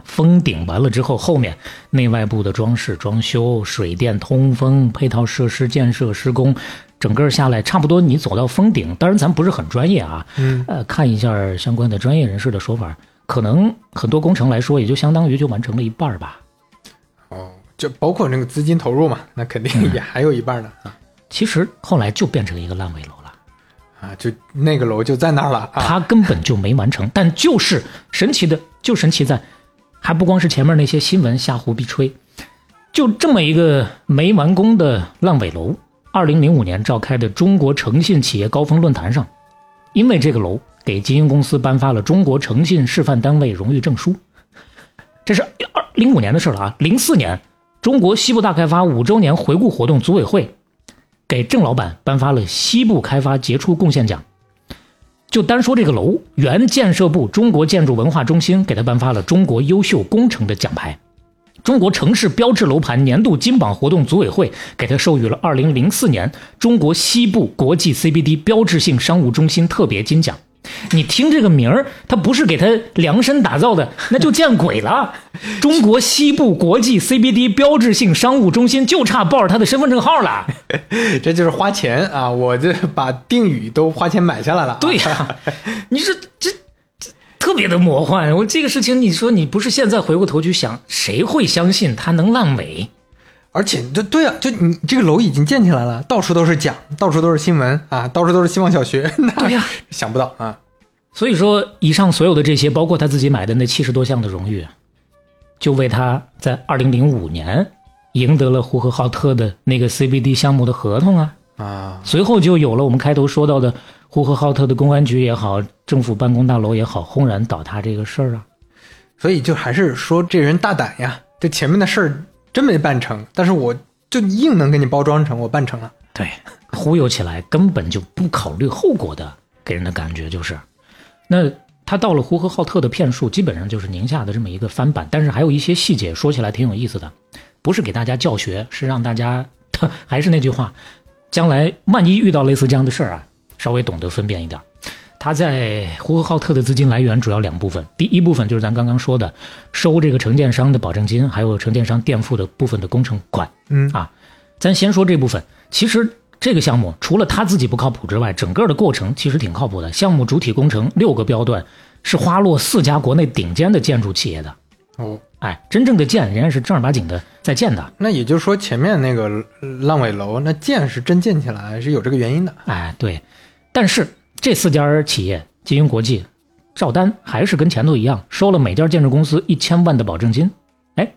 封顶完了之后，后面内外部的装饰、装修、水电、通风、配套设施建设、施工，整个下来差不多，你走到封顶，当然咱不是很专业啊，嗯，呃，看一下相关的专业人士的说法，可能很多工程来说，也就相当于就完成了一半吧。哦，就包括那个资金投入嘛，那肯定也还有一半呢啊其实后来就变成一个烂尾楼了，啊，就那个楼就在那儿了啊，它根本就没完成。但就是神奇的，就神奇在，还不光是前面那些新闻瞎胡逼吹，就这么一个没完工的烂尾楼，二零零五年召开的中国诚信企业高峰论坛上，因为这个楼给金鹰公司颁发了中国诚信示范单位荣誉证书。这是二零五年的事了啊，零四年中国西部大开发五周年回顾活动组委会给郑老板颁发了西部开发杰出贡献奖。就单说这个楼，原建设部中国建筑文化中心给他颁发了中国优秀工程的奖牌。中国城市标志楼盘年度金榜活动组委会给他授予了二零零四年中国西部国际 CBD 标志性商务中心特别金奖。你听这个名儿，他不是给他量身打造的，那就见鬼了！<laughs> 中国西部国际 CBD 标志性商务中心就差报着他的身份证号了。<laughs> 这就是花钱啊，我这把定语都花钱买下来了啊，对呀、你说这这特别的魔幻。我这个事情，你说你不是现在回过头去想，谁会相信他能烂尾？而且这对啊，就你这个楼已经建起来了，到处都是奖，到处都是新闻啊，到处都是希望小学，<laughs> 那对呀、想不到啊，所以说，以上所有的这些，包括他自己买的那七十多项的荣誉，就为他在二零零五年赢得了呼和浩特的那个 CBD 项目的合同啊。啊，随后就有了我们开头说到的呼和浩特的公安局也好，政府办公大楼也好，轰然倒塌这个事儿啊。所以就还是说这人大胆呀，这前面的事儿真没办成，但是我就硬能给你包装成我办成了，对，忽悠起来根本就不考虑后果的，给人的感觉就是，那他到了呼和浩特的骗术，基本上就是宁夏的这么一个翻版，但是还有一些细节说起来挺有意思的，不是给大家教学，是让大家，<laughs> 还是那句话，将来万一遇到类似这样的事儿啊，稍微懂得分辨一点。他在呼和浩特的资金来源主要两部分，第一部分就是咱刚刚说的收这个承建商的保证金，还有承建商垫付的部分的工程款。嗯啊，咱先说这部分。其实这个项目除了他自己不靠谱之外，整个的过程其实挺靠谱的。项目主体工程六个标段是花落四家国内顶尖的建筑企业的。哦，哎，真正的建人家是正儿八经的在建的。那也就是说前面那个烂尾楼那建是真建起来是有这个原因的，哎，对，但是这四家企业，金鹰国际、赵丹还是跟前头一样，收了每家建筑公司一千万的保证金，哎，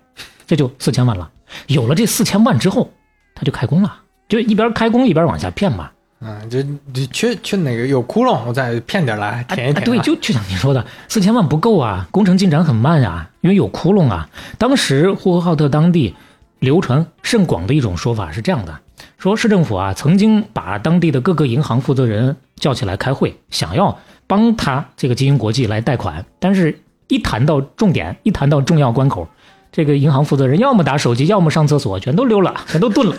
这就四千万了。有了这四千万之后，他就开工了，就一边开工一边往下骗嘛。嗯，就就缺缺哪个有窟窿，我再骗点来填一填、哎对，就就像你说的，四千万不够啊，工程进展很慢呀、因为有窟窿啊。当时呼和浩特当地流传甚广的一种说法是这样的：说市政府啊曾经把当地的各个银行负责人叫起来开会，想要帮他这个金鹰国际来贷款，但是一谈到重点，一谈到重要关口，这个银行负责人要么打手机，要么上厕所，全都溜了，全都遁了。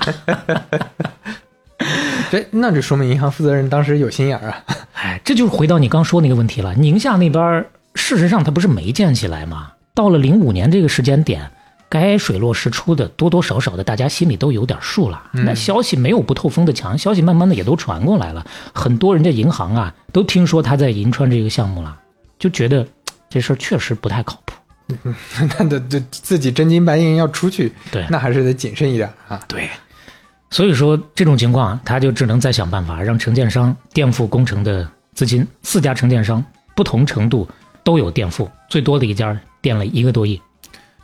<laughs> 这那就说明银行负责人当时有心眼儿啊。<laughs> 哎，这就是回到你刚说那个问题了。宁夏那边事实上它不是没建起来吗？到了零五年这个时间点，该水落石出的多多少少的，大家心里都有点数了。那消息没有不透风的墙，消息慢慢的也都传过来了。很多人家银行啊，都听说他在银川这个项目了，就觉得这事儿确实不太靠谱。那得得自己真金白银要出去，对那还是得谨慎一点啊。对，所以说这种情况，他就只能再想办法让承建商垫付工程的资金。四家承建商不同程度都有垫付，最多的一家垫了一个多亿。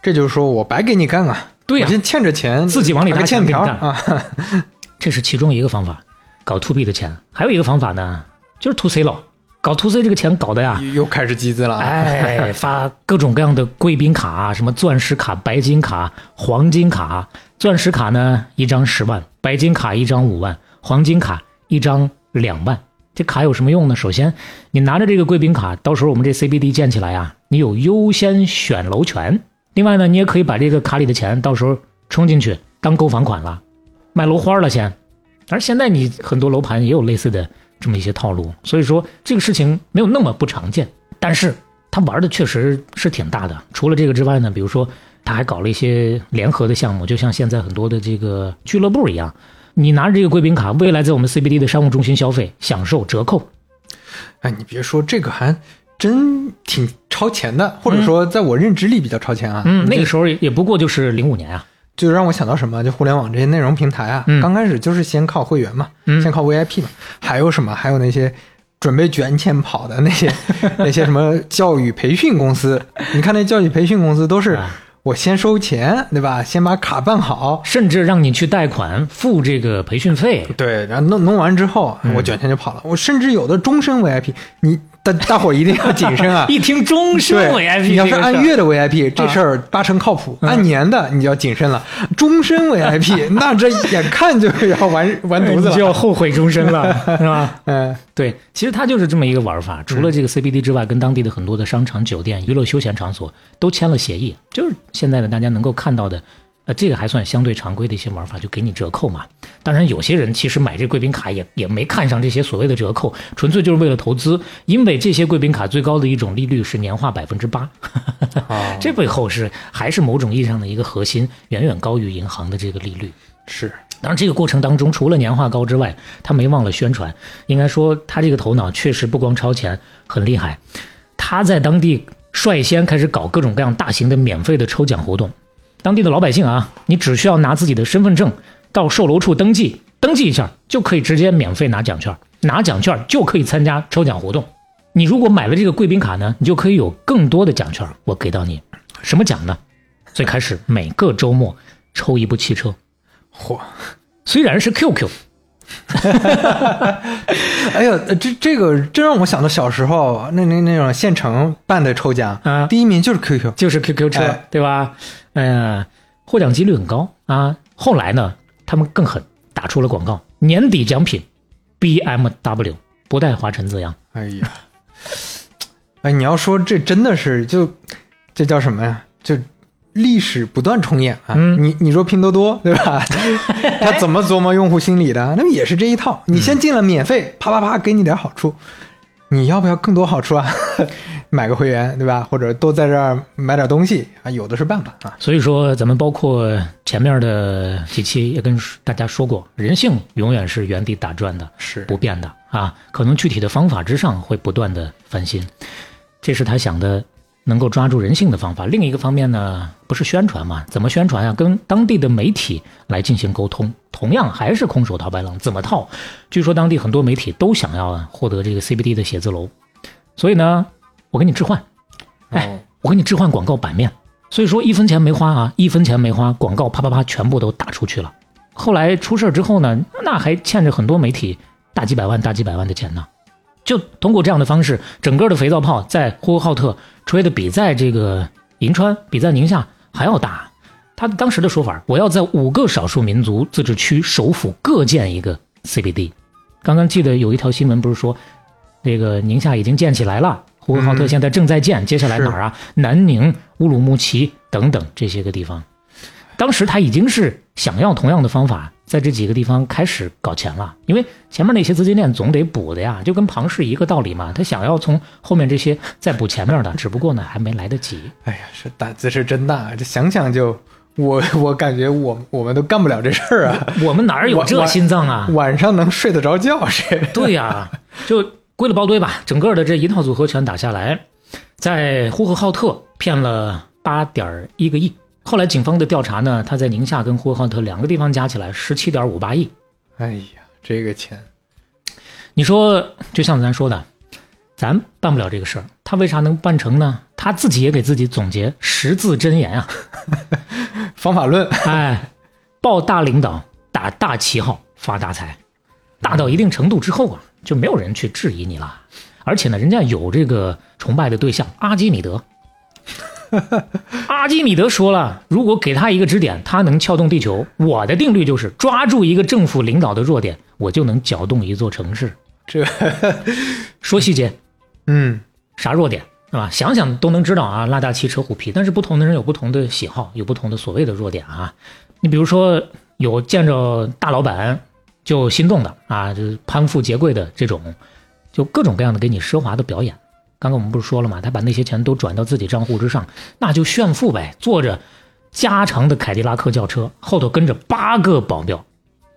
这就是说我白给你干啊，对呀欠着钱，自己往里打个搭欠条啊。<laughs> 这是其中一个方法，搞 to B 的钱。还有一个方法呢，就是 to C 了。搞 to C 这个钱搞的呀，又开始集资了啊。哎，发各种各样的贵宾卡啊，什么钻石卡、白金卡、黄金卡。钻石卡呢，一张十万；白金卡一张五万；黄金卡一张两万。这卡有什么用呢？首先，你拿着这个贵宾卡，到时候我们这 CBD 建起来啊，你有优先选楼权。另外呢，你也可以把这个卡里的钱到时候充进去当购房款了，卖楼花了先。而现在你很多楼盘也有类似的这么一些套路，所以说这个事情没有那么不常见，但是他玩的确实是挺大的。除了这个之外呢，比如说他还搞了一些联合的项目，就像现在很多的这个俱乐部一样，你拿着这个贵宾卡，未来在我们 CBD 的商务中心消费享受折扣。哎，你别说这个还真挺超前的，或者说在我认知里比较超前啊。嗯，那个时候也也不过就是零五年啊。就让我想到什么？就互联网这些内容平台啊，嗯刚开始就是先靠会员嘛，嗯先靠 VIP 嘛，还有什么？还有那些准备卷钱跑的那些 <laughs> 那些什么教育培训公司，你看那教育培训公司都是啊我先收钱，对吧？先把卡办好，甚至让你去贷款付这个培训费。对，然后弄弄完之后，嗯我卷钱就跑了。我甚至有的终身 VIP，你大大伙儿一定要谨慎啊 <laughs> 一听终身 VIP，你要是按月的 VIP，这事儿八成靠谱；嗯按年的，你就要谨慎了。终身 VIP，<laughs> 那这眼看就要完完犊子了 <laughs> 就要。后悔终身了，是吧？嗯，对，其实它就是这么一个玩法。除了这个 CBD 之外，跟当地的很多的商场、酒店、娱乐休闲场所都签了协议，就是现在的大家能够看到的，呃，这个还算相对常规的一些玩法，就给你折扣嘛。当然，有些人其实买这贵宾卡也也没看上这些所谓的折扣，纯粹就是为了投资，因为这些贵宾卡最高的一种利率是年化百分之八，哦 <laughs> 这背后是还是某种意义上的一个核心，远远高于银行的这个利率。是当然，这个过程当中，除了年化高之外，他没忘了宣传。应该说，他这个头脑确实不光超前，很厉害。他在当地率先开始搞各种各样大型的免费的抽奖活动。当地的老百姓啊，你只需要拿自己的身份证到售楼处登记，登记一下就可以直接免费拿奖券，拿奖券就可以参加抽奖活动。你如果买了这个贵宾卡呢，你就可以有更多的奖券，我给到你。什么奖呢？最开始每个周末抽一部汽车。嚯！虽然是 QQ，<laughs> <laughs> 哎呀，呃这这个真让我想到小时候那那那种县城办的抽奖，啊第一名就是 QQ。就是 QQ 车，哎对吧？哎呀，获奖几率很高啊。后来呢，他们更狠，打出了广告，年底奖品 BMW 不带华晨字样。哎呀，<laughs> 哎，你要说这真的是就这叫什么呀？就历史不断重演啊！嗯你你说拼多多对吧？<laughs> 他怎么琢磨用户心理的？那么也是这一套。你先进了免费，啪啪啪给你点好处，你要不要更多好处啊？<laughs> 买个会员对吧？或者多在这儿买点东西啊，有的是办法啊。所以说，咱们包括前面的几期也跟大家说过，人性永远是原地打转的，是不变的啊。可能具体的方法之上会不断的翻新，这是他想的能够抓住人性的方法。另一个方面呢，不是宣传嘛？怎么宣传啊、跟当地的媒体来进行沟通，同样还是空手套白狼。怎么套？据说当地很多媒体都想要获得这个 CBD 的写字楼，所以呢，我给你置换，哎哦，我给你置换广告版面。所以说一分钱没花啊，一分钱没花，广告啪啪啪全部都打出去了。后来出事之后呢，那还欠着很多媒体大几百万、大几百万的钱呢。就通过这样的方式，整个的肥皂泡在呼和浩特吹的比在这个银川、比在宁夏还要大。他当时的说法，我要在五个少数民族自治区首府各建一个 CBD。刚刚记得有一条新闻，不是说那个宁夏已经建起来了，呼和浩特嗯现在正在建，接下来哪儿啊？南宁、乌鲁木齐等等这些个地方。当时他已经是想要同样的方法，在这几个地方开始搞钱了，因为前面那些资金链总得补的呀，就跟庞氏一个道理嘛。他想要从后面这些再补前面的，只不过呢还没来得及。哎呀，是胆子是真大，这想想就我我感觉我我们都干不了这事儿啊，<laughs> 我们哪儿有这心脏啊？晚上能睡得着觉谁？对呀、就归了包堆吧，整个的这一套组合拳打下来，在呼和浩特骗了八点一个亿。后来警方的调查呢，他在宁夏跟呼和浩特两个地方加起来十七点五八亿。哎呀，这个钱你说，就像咱说的，咱办不了这个事儿，他为啥能办成呢？他自己也给自己总结十字真言啊，<laughs> 方法论，哎，报大领导，打大旗号，发大财，大到一定程度之后啊，就没有人去质疑你了。而且呢，人家有这个崇拜的对象阿基米德。<laughs> 阿基米德说了，如果给他一个支点，他能撬动地球。我的定律就是抓住一个政府领导的弱点，我就能搅动一座城市。这 <laughs> 说细节，嗯啥弱点，是吧？想想都能知道啊，拉大旗扯虎皮。但是不同的人有不同的喜好，有不同的所谓的弱点啊。你比如说，有见着大老板就心动的啊，就是攀附结贵的这种，就各种各样的给你奢华的表演。刚刚我们不是说了吗？他把那些钱都转到自己账户之上，那就炫富呗。坐着加长的凯迪拉克轿车，后头跟着八个保镖，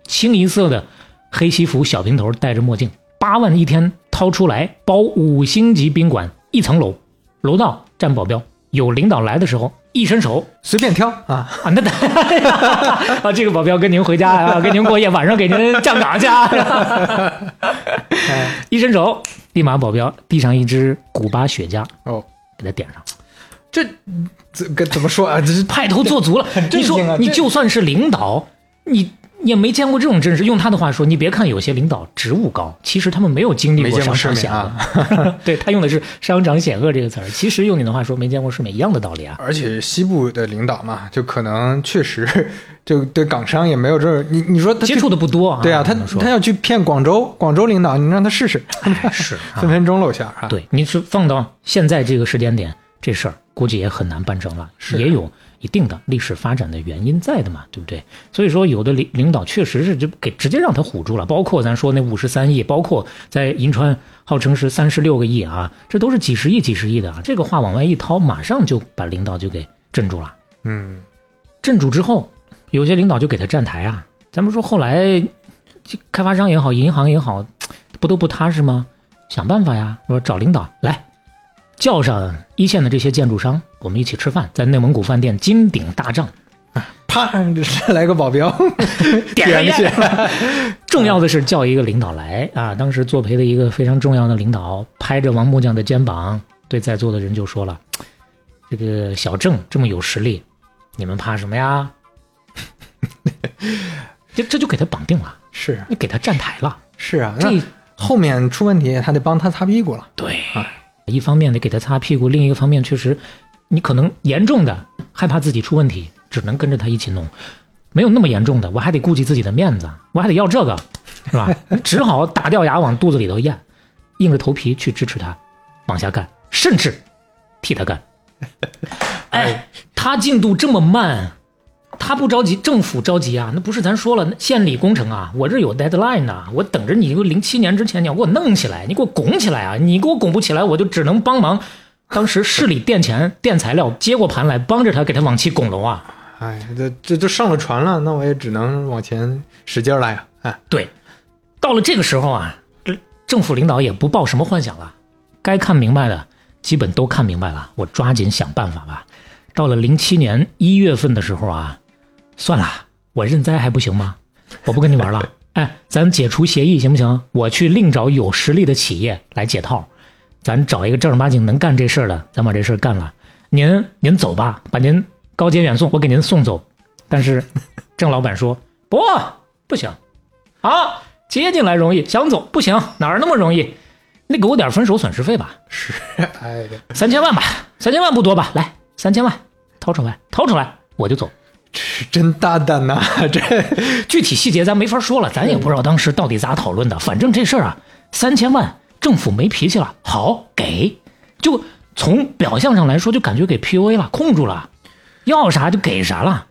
清一色的黑西服、小平头，戴着墨镜，八万一天掏出来包五星级宾馆一层楼，楼道站保镖，有领导来的时候一伸手随便挑啊，啊，那 <laughs> 啊，这个保镖跟您回家啊，跟您过夜，晚上给您站岗去啊。一伸手，立马保镖递上一支古巴雪茄，哦，给他点上。这这该怎么说啊？这是派头做足了。震你说你就算是领导，你你也没见过这种阵势。用他的话说，你别看有些领导职务高，其实他们没有经历过没见过商场世面显啊赫。<laughs> 对他用的是商场险恶这个词儿，其实用你的话说，没见过世面一样的道理啊。而且西部的领导嘛，就可能确实就对港商也没有这你你说他接触的不多啊。对啊，他他要去骗广州广州领导，你让他试试，哎是啊分分钟露馅啊。对，你是放到现在这个时间点，这事儿估计也很难办成了，是也有一定的历史发展的原因在的嘛，对不对？所以说，有的领领导确实是就给直接让他唬住了，包括咱说那五十三亿，包括在银川号称是三十六个亿啊，这都是几十亿、几十亿的啊，这个话往外一掏，马上就把领导就给镇住了。嗯，镇住之后，有些领导就给他站台啊。咱们说后来，开发商也好，银行也好，不都不踏实吗？想办法呀，说找领导来，叫上一线的这些建筑商，我们一起吃饭，在内蒙古饭店金鼎大帐啪，这来个保镖，<laughs> 点上点烟。<laughs> 重要的是叫一个领导来啊！当时作陪的一个非常重要的领导拍着王木匠的肩膀，对在座的人就说了：“这个小郑这么有实力，你们怕什么呀？” <laughs> 这这就给他绑定了，是你给他站台了。是啊，这那后面出问题他得帮他擦屁股了。对，一方面得给他擦屁股，另一个方面确实，你可能严重的害怕自己出问题，只能跟着他一起弄；没有那么严重的，我还得顾及自己的面子，我还得要这个，是吧？<laughs> 只好打掉牙往肚子里头咽，硬着头皮去支持他往下干，甚至替他干。<laughs> 哎，他进度这么慢，他不着急，政府着急啊！那不是咱说了，县里工程啊，我这有 deadline 呐、我等着你，零七年之前你要给我弄起来，你给我拱起来啊！你给我拱不起来，我就只能帮忙。当时市里垫钱、垫材料，接过盘来，帮着他给他往起拱楼啊！哎，这这都上了船了，那我也只能往前使劲儿了呀。哎，对，到了这个时候啊，这政府领导也不抱什么幻想了，该看明白的基本都看明白了，我抓紧想办法吧。到了零七年一月份的时候啊，算了，我认栽还不行吗？我不跟你玩了，<laughs> 哎，咱解除协议行不行？我去另找有实力的企业来解套，咱找一个正儿八经能干这事儿的，咱把这事儿干了。您您走吧，把您高阶远送，我给您送走。但是 <laughs> 郑老板说不不行，啊，接进来容易，想走不行，哪儿那么容易？你给我点分手损失费吧，是，哎呀，三千万吧，三千万不多吧？来，三千万，掏出来，掏出来，我就走。这是真大胆呐、<laughs> 这 <laughs> 具体细节咱没法说了，咱也不知道当时到底咋讨论的。反正这事儿啊，三千万政府没脾气了，好给，就从表象上来说，就感觉给 PUA 了，控住了，要啥就给啥了。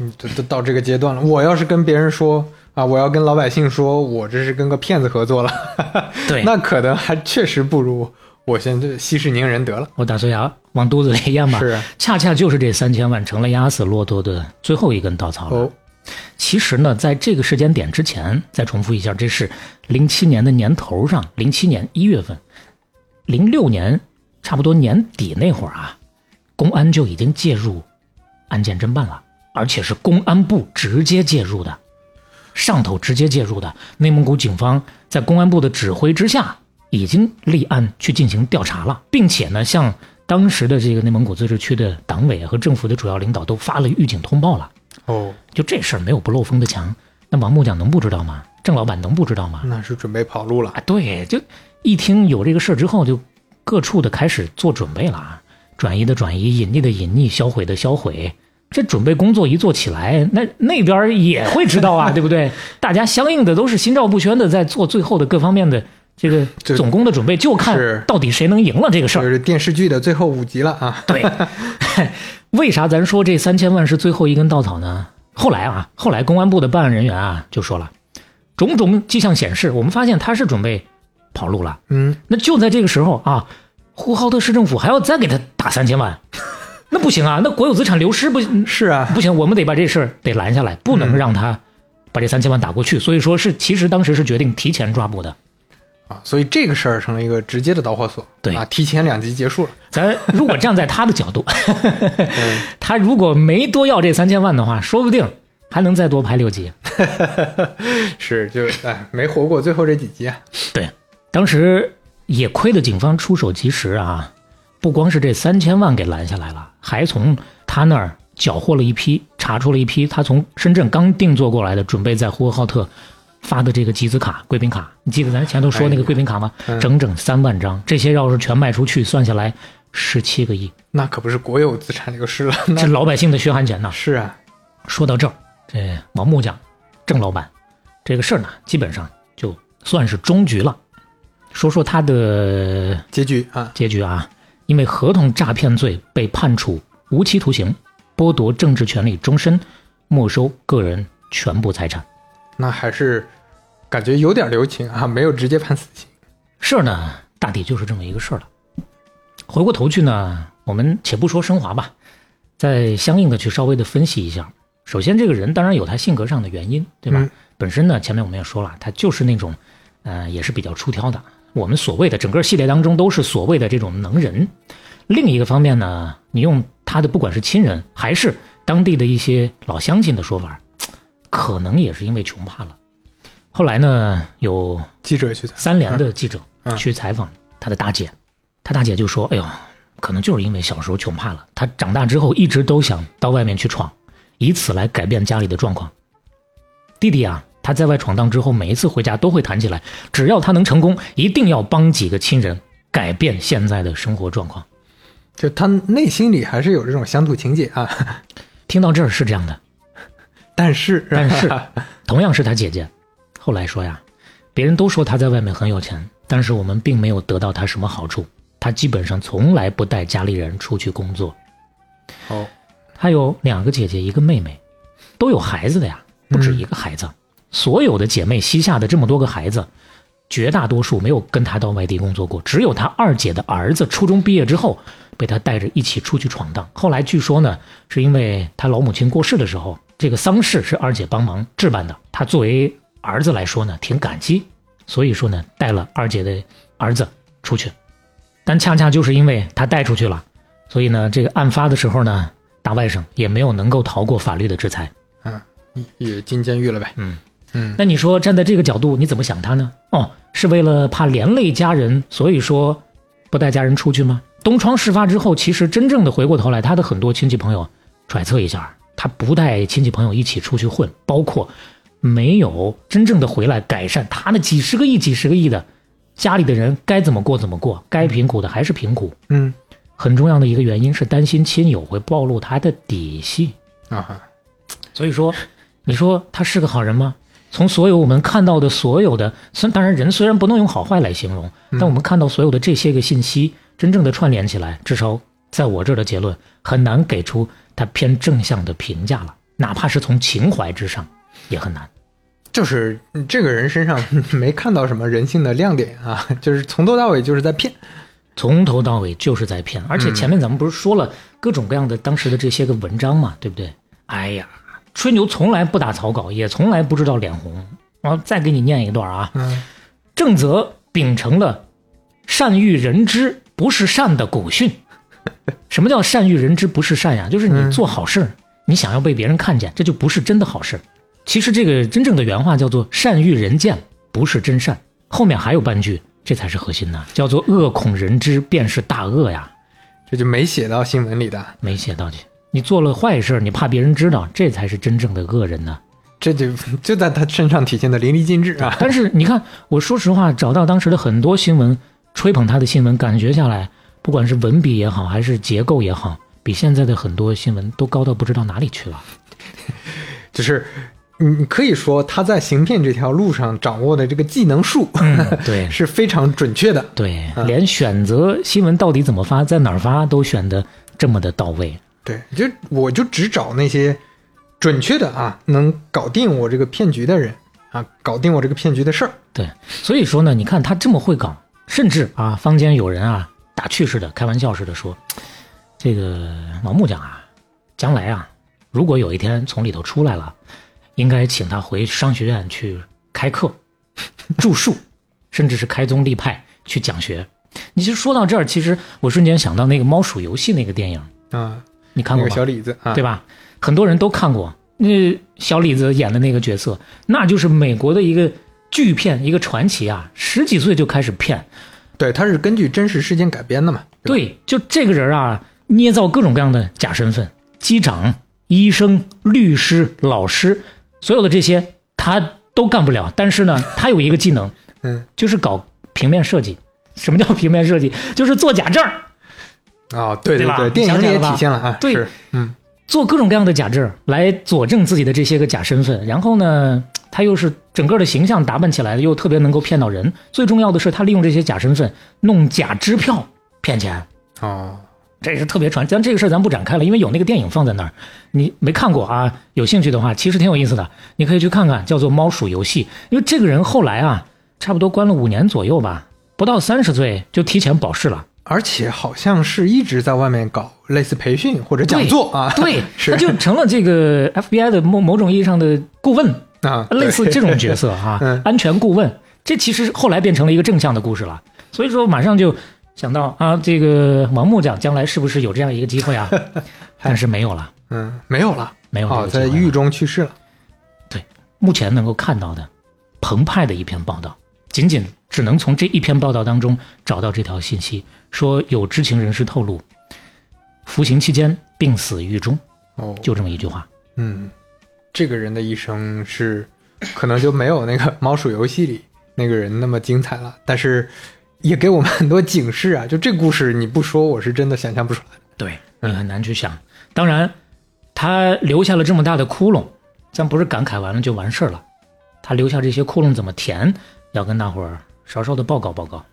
嗯，都都到这个阶段了。我要是跟别人说啊，我要跟老百姓说我这是跟个骗子合作了，<laughs> 对那可能还确实不如我先这息事宁人得了。我打碎牙往肚子里咽吧。是啊恰恰就是这三千万成了压死骆驼的最后一根稻草了。哦，其实呢，在这个时间点之前，再重复一下，这是零七年的年头上，零七年一月份，零六年差不多年底那会儿啊，公安就已经介入案件侦办了，而且是公安部直接介入的，上头直接介入的。内蒙古警方在公安部的指挥之下，已经立案去进行调查了，并且呢，向当时的这个内蒙古自治区的党委和政府的主要领导都发了预警通报了。哦，就这事儿没有不漏风的墙，那王木匠能不知道吗？郑老板能不知道吗？那是准备跑路了。啊，对，就一听有这个事儿之后，就各处的开始做准备了啊，转移的转移，隐匿的隐匿，销毁的销毁。这准备工作一做起来，那那边儿也会知道啊，<laughs> 对不对？大家相应的都是心照不宣的在做最后的各方面的这个总攻的准备，就看到底谁能赢了这个事儿。就是电视剧的最后五集了啊。对，<laughs> 为啥咱说这三千万是最后一根稻草呢？后来啊，后来公安部的办案人员啊就说了，种种迹象显示，我们发现他是准备跑路了。嗯，那就在这个时候啊，呼和浩特市政府还要再给他打三千万，<laughs> 那不行啊，那国有资产流失不是啊，不行，我们得把这事儿得拦下来，不能让他把这三千万打过去。所以说是，其实当时是决定提前抓捕的。啊，所以这个事儿成了一个直接的导火索。对啊，提前两集结束了。咱如果站在他的角度，<laughs> 嗯，他如果没多要这三千万的话，说不定还能再多拍六集。<laughs> 是就哎，没活过最后这几集啊。对，当时也亏得警方出手及时啊，不光是这三千万给拦下来了，还从他那儿缴获了一批，查出了一批他从深圳刚定做过来的，准备在呼和浩特发的这个集资卡、贵宾卡。你记得咱前头说那个贵宾卡吗？嗯整整三万张，这些要是全卖出去，算下来十七个亿，那可不是国有资产流失了，那这老百姓的血汗钱呐！是啊。说到这儿，这王木匠、郑老板这个事儿呢，基本上就算是终局了。说说他的结局啊，结局啊，因为合同诈骗罪被判处无期徒刑，剥夺政治权利终身，没收个人全部财产。那还是感觉有点留情啊，没有直接判死刑。事儿呢，大抵就是这么一个事儿了。回过头去呢，我们且不说升华吧，再相应的去稍微的分析一下。首先，这个人当然有他性格上的原因，对吧？嗯本身呢，前面我们也说了，他就是那种，呃，也是比较出挑的。我们所谓的整个系列当中都是所谓的这种能人。另一个方面呢，你用他的不管是亲人还是当地的一些老乡亲的说法，可能也是因为穷怕了。后来呢，有记者去的，三联的记者嗯去采访他的大姐，他大姐就说：“哎呦，可能就是因为小时候穷怕了，他长大之后一直都想到外面去闯，以此来改变家里的状况。弟弟啊，他在外闯荡之后，每一次回家都会谈起来，只要他能成功，一定要帮几个亲人改变现在的生活状况。就他内心里还是有这种乡土情节啊。听到这儿是这样的，但是，但是 <laughs> 同样是他姐姐，后来说呀，别人都说他在外面很有钱，但是我们并没有得到他什么好处。他基本上从来不带家里人出去工作。哦，他有两个姐姐，一个妹妹，都有孩子的呀，不止一个孩子。所有的姐妹膝下的这么多个孩子，绝大多数没有跟他到外地工作过，只有他二姐的儿子初中毕业之后被他带着一起出去闯荡。后来据说呢，是因为他老母亲过世的时候，这个丧事是二姐帮忙置办的，他作为儿子来说呢，挺感激，所以说呢，带了二姐的儿子出去。但恰恰就是因为他带出去了，所以呢，这个案发的时候呢，大外甥也没有能够逃过法律的制裁。嗯，也进监狱了呗。嗯嗯，那你说站在这个角度，你怎么想他呢？哦，是为了怕连累家人，所以说不带家人出去吗？东窗事发之后，其实真正的回过头来，他的很多亲戚朋友揣测一下，他不带亲戚朋友一起出去混，包括没有真正的回来改善他那几十个亿、几十个亿的家里的人该怎么过怎么过，该贫苦的还是贫苦。嗯很重要的一个原因是担心亲友会暴露他的底细。啊，所以说，你说他是个好人吗？从所有我们看到的所有的，虽当然人虽然不能用好坏来形容，但我们看到所有的这些个信息，真正的串联起来，至少在我这儿的结论很难给出它偏正向的评价了，哪怕是从情怀之上，也很难。就是这个人身上没看到什么人性的亮点啊，<laughs> 就是从头到尾就是在骗。从头到尾就是在骗，而且前面咱们不是说了各种各样的当时的这些个文章嘛，对不对？哎呀，吹牛从来不打草稿，也从来不知道脸红。然后再给你念一段啊，嗯，正则秉承了善欲人之不是善的古训。<laughs> 什么叫善欲人知不是善呀？就是你做好事儿，你想要被别人看见，这就不是真的好事儿。其实这个真正的原话叫做善欲人见不是真善，后面还有半句。这才是核心呢，叫做恶恐人知，便是大恶呀。这就没写到新闻里的，没写到去。你做了坏事，你怕别人知道，这才是真正的恶人呢。这就就在他身上体现的淋漓尽致啊。但是你看，我说实话，找到当时的很多新闻，吹捧他的新闻，感觉下来，不管是文笔也好，还是结构也好，比现在的很多新闻都高到不知道哪里去了。<laughs> 就是。你可以说他在行骗这条路上掌握的这个技能数，<laughs> 对，是非常准确的。对，连选择新闻到底怎么发，在哪儿发都选的这么的到位。对，就我就只找那些准确的啊，能搞定我这个骗局的人啊，搞定我这个骗局的事儿。对，所以说呢，你看他这么会搞，甚至啊，坊间有人啊打趣似的、开玩笑似的说，这个老木匠啊，将来啊，如果有一天从里头出来了。应该请他回商学院去开课、<laughs> 著述，甚至是开宗立派去讲学。你其实说到这儿，其实我瞬间想到那个猫鼠游戏那个电影啊，你看过吗？小李子，对吧？很多人都看过。那小李子演的那个角色，那就是美国的一个巨骗，一个传奇啊！十几岁就开始骗。对，他是根据真实事件改编的嘛？对，就这个人啊，捏造各种各样的假身份：机长、医生、律师、老师。所有的这些他都干不了，但是呢，他有一个技能，<laughs> 嗯，就是搞平面设计。什么叫平面设计？就是做假证儿。哦，对对对，电影里也体现了啊。对，嗯，做各种各样的假证来佐证自己的这些个假身份，然后呢，他又是整个的形象打扮起来的，又特别能够骗到人。最重要的是，他利用这些假身份弄假支票骗钱。哦。这是特别传，咱这个事儿咱不展开了，因为有那个电影放在那儿，你没看过啊？有兴趣的话，其实挺有意思的，你可以去看看，叫做《猫鼠游戏》。因为这个人后来啊，差不多关了五年左右吧，不到三十岁就提前保释了，而且好像是一直在外面搞类似培训或者讲座啊，<laughs> 对，<laughs> 他就成了这个 <laughs> FBI 的某某种意义上的顾问啊，类似这种角色啊，安全顾问。这其实后来变成了一个正向的故事了，所以说马上就。想到啊，这个王木匠将来是不是有这样一个机会啊？但是没有了，嗯，没有了，没有了，在狱中去世了。对，目前能够看到的澎湃的一篇报道，仅仅只能从这一篇报道当中找到这条信息，说有知情人士透露，服刑期间病死狱中。哦，就这么一句话。嗯，这个人的一生是可能就没有那个猫鼠游戏里那个人那么精彩了，但是。也给我们很多警示啊！就这故事你不说，我是真的想象不出来。对，你很难去想。当然，他留下了这么大的窟窿，咱不是感慨完了就完事儿了。他留下这些窟窿怎么填？要跟大伙儿稍稍的报告报告。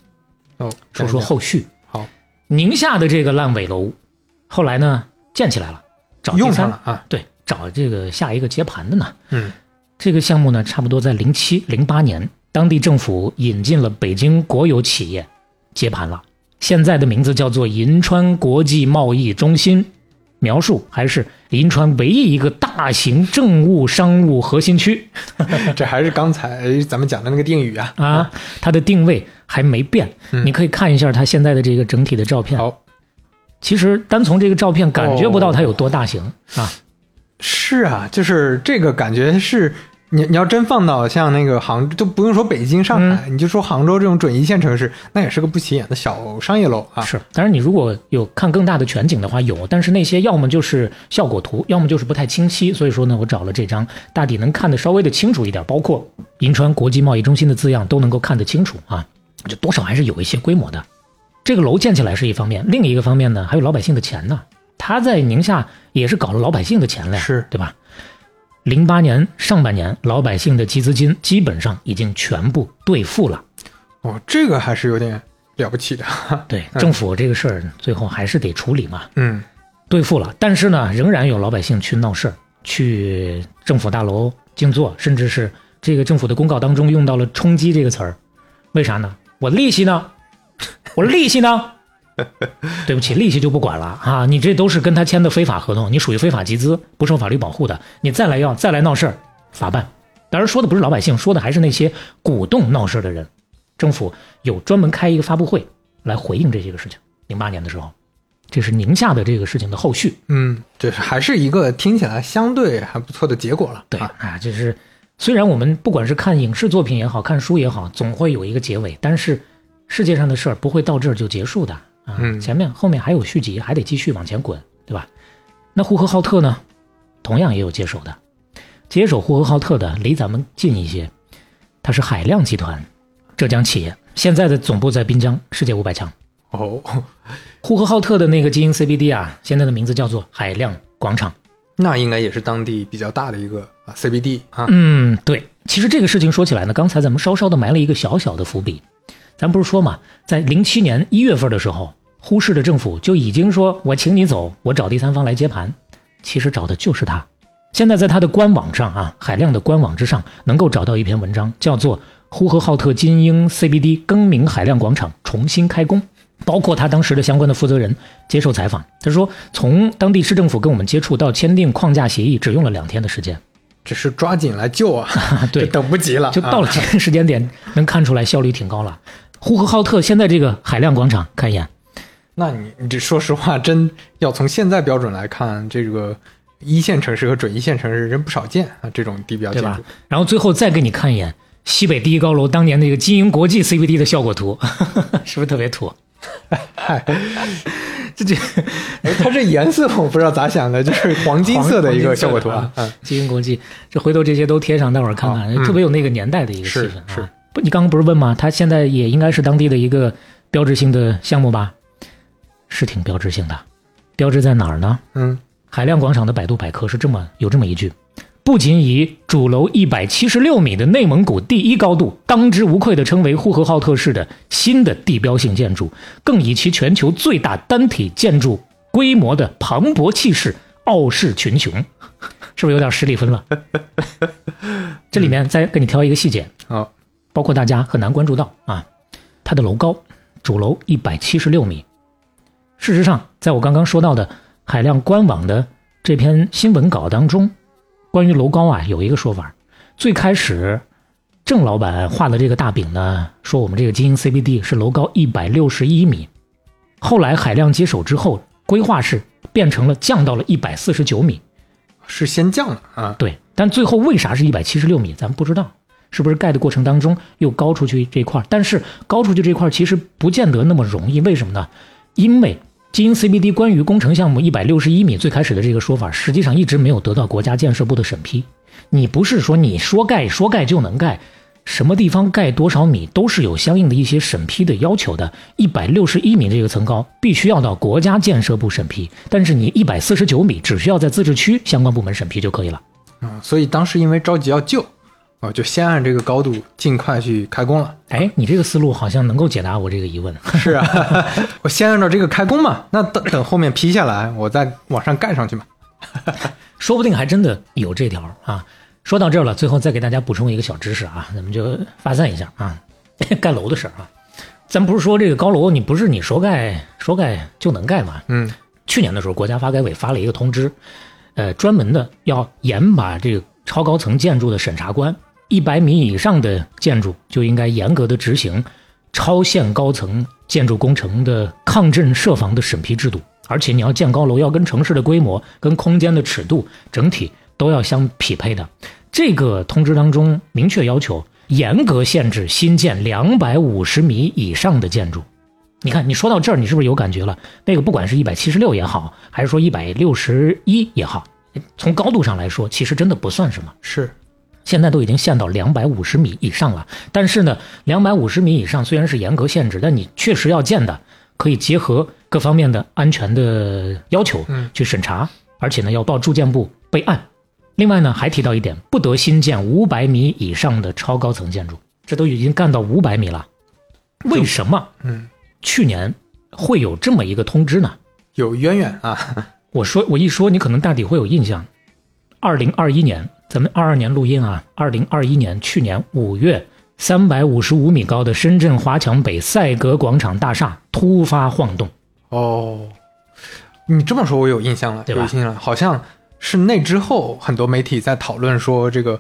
哦，说说后续。好，宁夏的这个烂尾楼，后来呢建起来了，找用上了啊。对，找这个下一个接盘的呢。嗯，这个项目呢，差不多在零七零八年。当地政府引进了北京国有企业接盘了，现在的名字叫做银川国际贸易中心，描述还是银川唯一一个大型政务商务核心区。<laughs> 这还是刚才咱们讲的那个定语啊啊，它的定位还没变，你可以看一下它现在的这个整体的照片。好，其实单从这个照片感觉不到它有多大型啊。是啊，就是这个感觉是。你你要真放到像那个杭，都不用说北京、上海，你就说杭州这种准一线城市，那也是个不起眼的小商业楼啊。是，当然你如果有看更大的全景的话，有，但是那些要么就是效果图，要么就是不太清晰。所以说呢，我找了这张，大体能看得稍微的清楚一点，包括银川国际贸易中心的字样都能够看得清楚啊，这多少还是有一些规模的。这个楼建起来是一方面，另一个方面呢，还有老百姓的钱呢。他在宁夏也是搞了老百姓的钱了，是对吧？零八年上半年，老百姓的集资金基本上已经全部兑付了。哦，这个还是有点了不起的。对，政府这个事儿最后还是得处理嘛。嗯兑付了，但是呢，仍然有老百姓去闹事儿，去政府大楼静坐，甚至是这个政府的公告当中用到了“冲击”这个词儿，为啥呢？我利息呢？我利息呢？<laughs> 对不起，利息就不管了啊！你这都是跟他签的非法合同，你属于非法集资，不受法律保护的，你再来要再来闹事儿，法办。当然说的不是老百姓，说的还是那些鼓动闹事儿的人。政府有专门开一个发布会来回应这些个事情。零八年的时候，这是宁夏的这个事情的后续。嗯，这还是一个听起来相对还不错的结果了。对啊，啊，就是虽然我们不管是看影视作品也好看书也好，总会有一个结尾，但是世界上的事儿不会到这儿就结束的啊，嗯前面后面还有续集，还得继续往前滚，对吧？那呼和浩特呢，同样也有接手的，接手呼和浩特的离咱们近一些，它是海量集团，浙江企业，现在的总部在滨江，世界五百强。哦，<laughs> 呼和浩特的那个基因 CBD 啊，现在的名字叫做海量广场。那应该也是当地比较大的一个啊 CBD 啊。嗯，对。其实这个事情说起来呢，刚才咱们稍稍的埋了一个小小的伏笔。咱不是说嘛，在零七年一月份的时候，呼市的政府就已经说我请你走，我找第三方来接盘。其实找的就是他。现在在他的官网上啊，海量的官网之上，能够找到一篇文章，叫做《呼和浩特金鹰 CBD 更名海量广场重新开工》。包括他当时的相关的负责人接受采访，他说，从当地市政府跟我们接触到签订框架协议，只用了两天的时间。只是抓紧来救啊，<laughs> 对等不及了，就到了啊这个时间点，能看出来效率挺高了。呼和浩特现在这个海量广场，看一眼，那你你这说实话，真要从现在标准来看，这个一线城市和准一线城市真不少见啊，这种地标对吧建筑。？然后最后再给你看一眼西北第一高楼当年那个金鹰国际 CBD 的效果图，<laughs> 是不是特别土？<laughs> 嗨，这这哎，它这颜色我不知道咋想的，就是黄金色的一个效果图啊。嗯，金鹰国际，这回头这些都贴上，待会儿看看，特别有那个年代的一个气是氛啊。是不，你刚刚不是问吗？它现在也应该是当地的一个标志性的项目吧？是挺标志性的，标志在哪儿呢？嗯，海量广场的百度百科是这么有这么一句：不仅以主楼一百七十六米的内蒙古第一高度当之无愧地称为呼和浩特市的新的地标性建筑，更以其全球最大单体建筑规模的磅礴气势傲视群雄，<laughs> 是不是有点十里分了？这里面再给你挑一个细节，好，包括大家很难关注到啊，它的楼高，主楼一百七十六米。事实上，在我刚刚说到的海量官网的这篇新闻稿当中，关于楼高啊有一个说法。最开始，郑老板画的这个大饼呢，说我们这个金鹰 CBD 是楼高一百六十一米。后来海量接手之后，规划是变成了降到了一百四十九米。是先降了啊。对，但最后为啥是一百七十六米，咱们不知道，是不是盖的过程当中又高出去这块儿？但是高出去这块儿其实不见得那么容易，为什么呢？因为基因 CBD 关于工程项目一百六十一米最开始的这个说法，实际上一直没有得到国家建设部的审批。你不是说你说盖说盖就能盖，什么地方盖多少米都是有相应的一些审批的要求的。一百六十一米这个层高必须要到国家建设部审批，但是你一百四十九米只需要在自治区相关部门审批就可以了。啊，所以当时因为着急要救，啊，就先按这个高度尽快去开工了。哎，你这个思路好像能够解答我这个疑问。<laughs> 是啊，我先按照这个开工嘛，那等等后面批下来，我再往上盖上去嘛。<laughs> 说不定还真的有这条啊。说到这儿了，最后再给大家补充一个小知识啊，咱们就发散一下啊，盖楼的事儿啊。咱不是说这个高楼，你不是你说盖说盖就能盖吗？嗯，去年的时候，国家发改委发了一个通知，呃，专门的要严把这个超高层建筑的审查关，一百米以上的建筑就应该严格的执行超限高层建筑工程的抗震设防的审批制度，而且你要建高楼要跟城市的规模、跟空间的尺度整体都要相匹配的。这个通知当中明确要求，严格限制新建两百五十米以上的建筑。你看，你说到这儿，你是不是有感觉了？那个不管是一百七十六也好，还是说一百六十一也好，从高度上来说，其实真的不算什么。是，现在都已经限到两百五十米以上了。但是呢，两百五十米以上虽然是严格限制，但你确实要建的，可以结合各方面的安全的要求嗯去审查，而且呢要报住建部备案。另外呢，还提到一点，不得新建五百米以上的超高层建筑，这都已经干到五百米了。为什么嗯，去年会有这么一个通知呢？有渊源啊，<laughs> 我说我一说，你可能大抵会有印象。二零二一年，咱们二二年录音啊，二零二一年去年五月，三百五十五米高的深圳华强北赛格广场大厦突发晃动。哦，你这么说，我有印象了，对吧有印象了，好像是那之后，很多媒体在讨论说，这个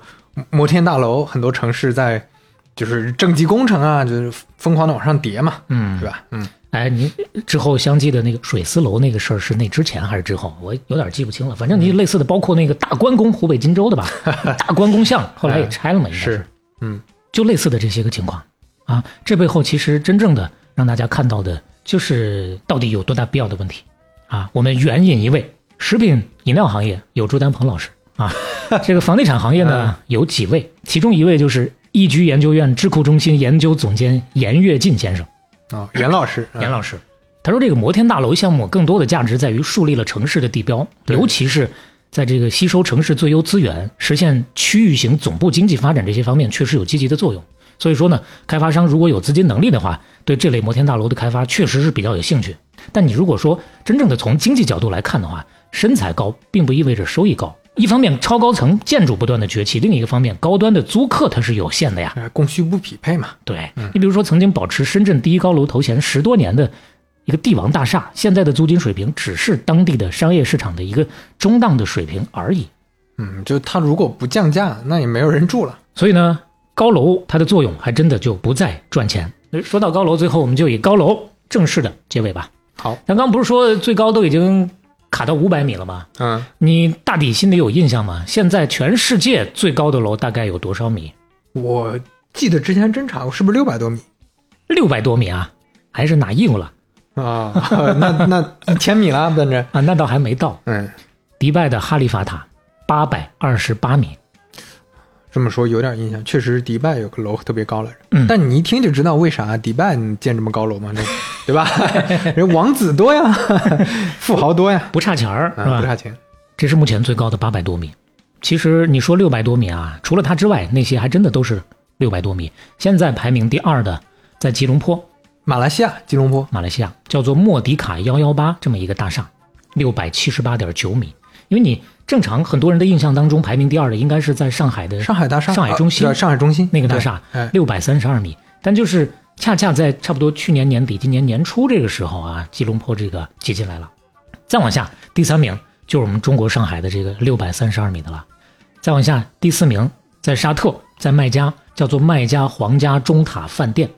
摩天大楼，很多城市在就是政绩工程啊，就是疯狂的往上叠嘛，嗯对吧？嗯，哎，你之后相继的那个水丝楼那个事儿是那之前还是之后？我有点记不清了。反正你类似的，包括那个大关公，湖北荆州的吧，<laughs> 大关公像后来也拆了嘛，应该是，嗯，就类似的这些个情况啊。这背后其实真正的让大家看到的就是到底有多大必要的问题啊。我们援引一位食品饮料行业有朱丹鹏老师啊，这个房地产行业呢 <laughs> 有几位，其中一位就是易居研究院智库中心研究总监严跃进先生。哦，严老师，嗯严老师，他说这个摩天大楼项目更多的价值在于树立了城市的地标，尤其是在这个吸收城市最优资源、实现区域型总部经济发展这些方面，确实有积极的作用。所以说呢，开发商如果有资金能力的话，对这类摩天大楼的开发确实是比较有兴趣。但你如果说真正的从经济角度来看的话，身材高并不意味着收益高。一方面，超高层建筑不断的崛起；另一个方面，高端的租客它是有限的呀。呃供需不匹配嘛，对你比如说，曾经保持深圳第一高楼头衔十多年的一个帝王大厦，现在的租金水平只是当地的商业市场的一个中档的水平而已。嗯，就它如果不降价，那也没有人住了。所以呢，高楼它的作用还真的就不再赚钱。说到高楼，最后我们就以高楼正式的结尾吧。好，咱刚不是说最高都已经卡到五百米了吧？嗯，你大抵心里有印象吗？现在全世界最高的楼大概有多少米？我记得之前侦查过，是不是六百多米六百多米啊，还是哪硬了啊？<laughs> 那那一千米了，奔着，啊？那倒还没到。嗯，迪拜的哈利法塔八百二十八米，这么说有点印象，确实迪拜有个楼特别高来着。嗯但你一听就知道为啥迪拜建这么高楼嘛，这 <laughs> 对吧？<laughs> 人王子多呀，<laughs> 富豪多呀，不差钱儿，是啊，不？差钱。这是目前最高的八百多米。其实你说六百多米啊，除了它之外，那些还真的都是六百多米。现在排名第二的在吉隆坡，马来西亚吉隆坡，马来西亚叫做莫迪卡幺幺八这么一个大厦，六百七十八点九米。因为你正常很多人的印象当中，排名第二的应该是在上海的上海大厦，上海中心啊上海中心那个大厦六百三十二米，但就是恰恰在差不多去年年底、今年年初这个时候啊，吉隆坡这个挤进来了。再往下，第三名就是我们中国上海的这个六百三十二米的了。再往下，第四名在沙特，在麦加，叫做麦加皇家中塔饭店，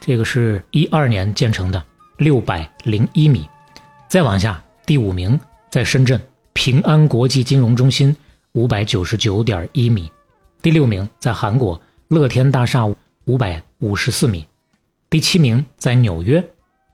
这个是一二年建成的，六百零一米。再往下，第五名在深圳平安国际金融中心，五百九十九点一米。第六名在韩国乐天大厦五百五十四米，第七名在纽约，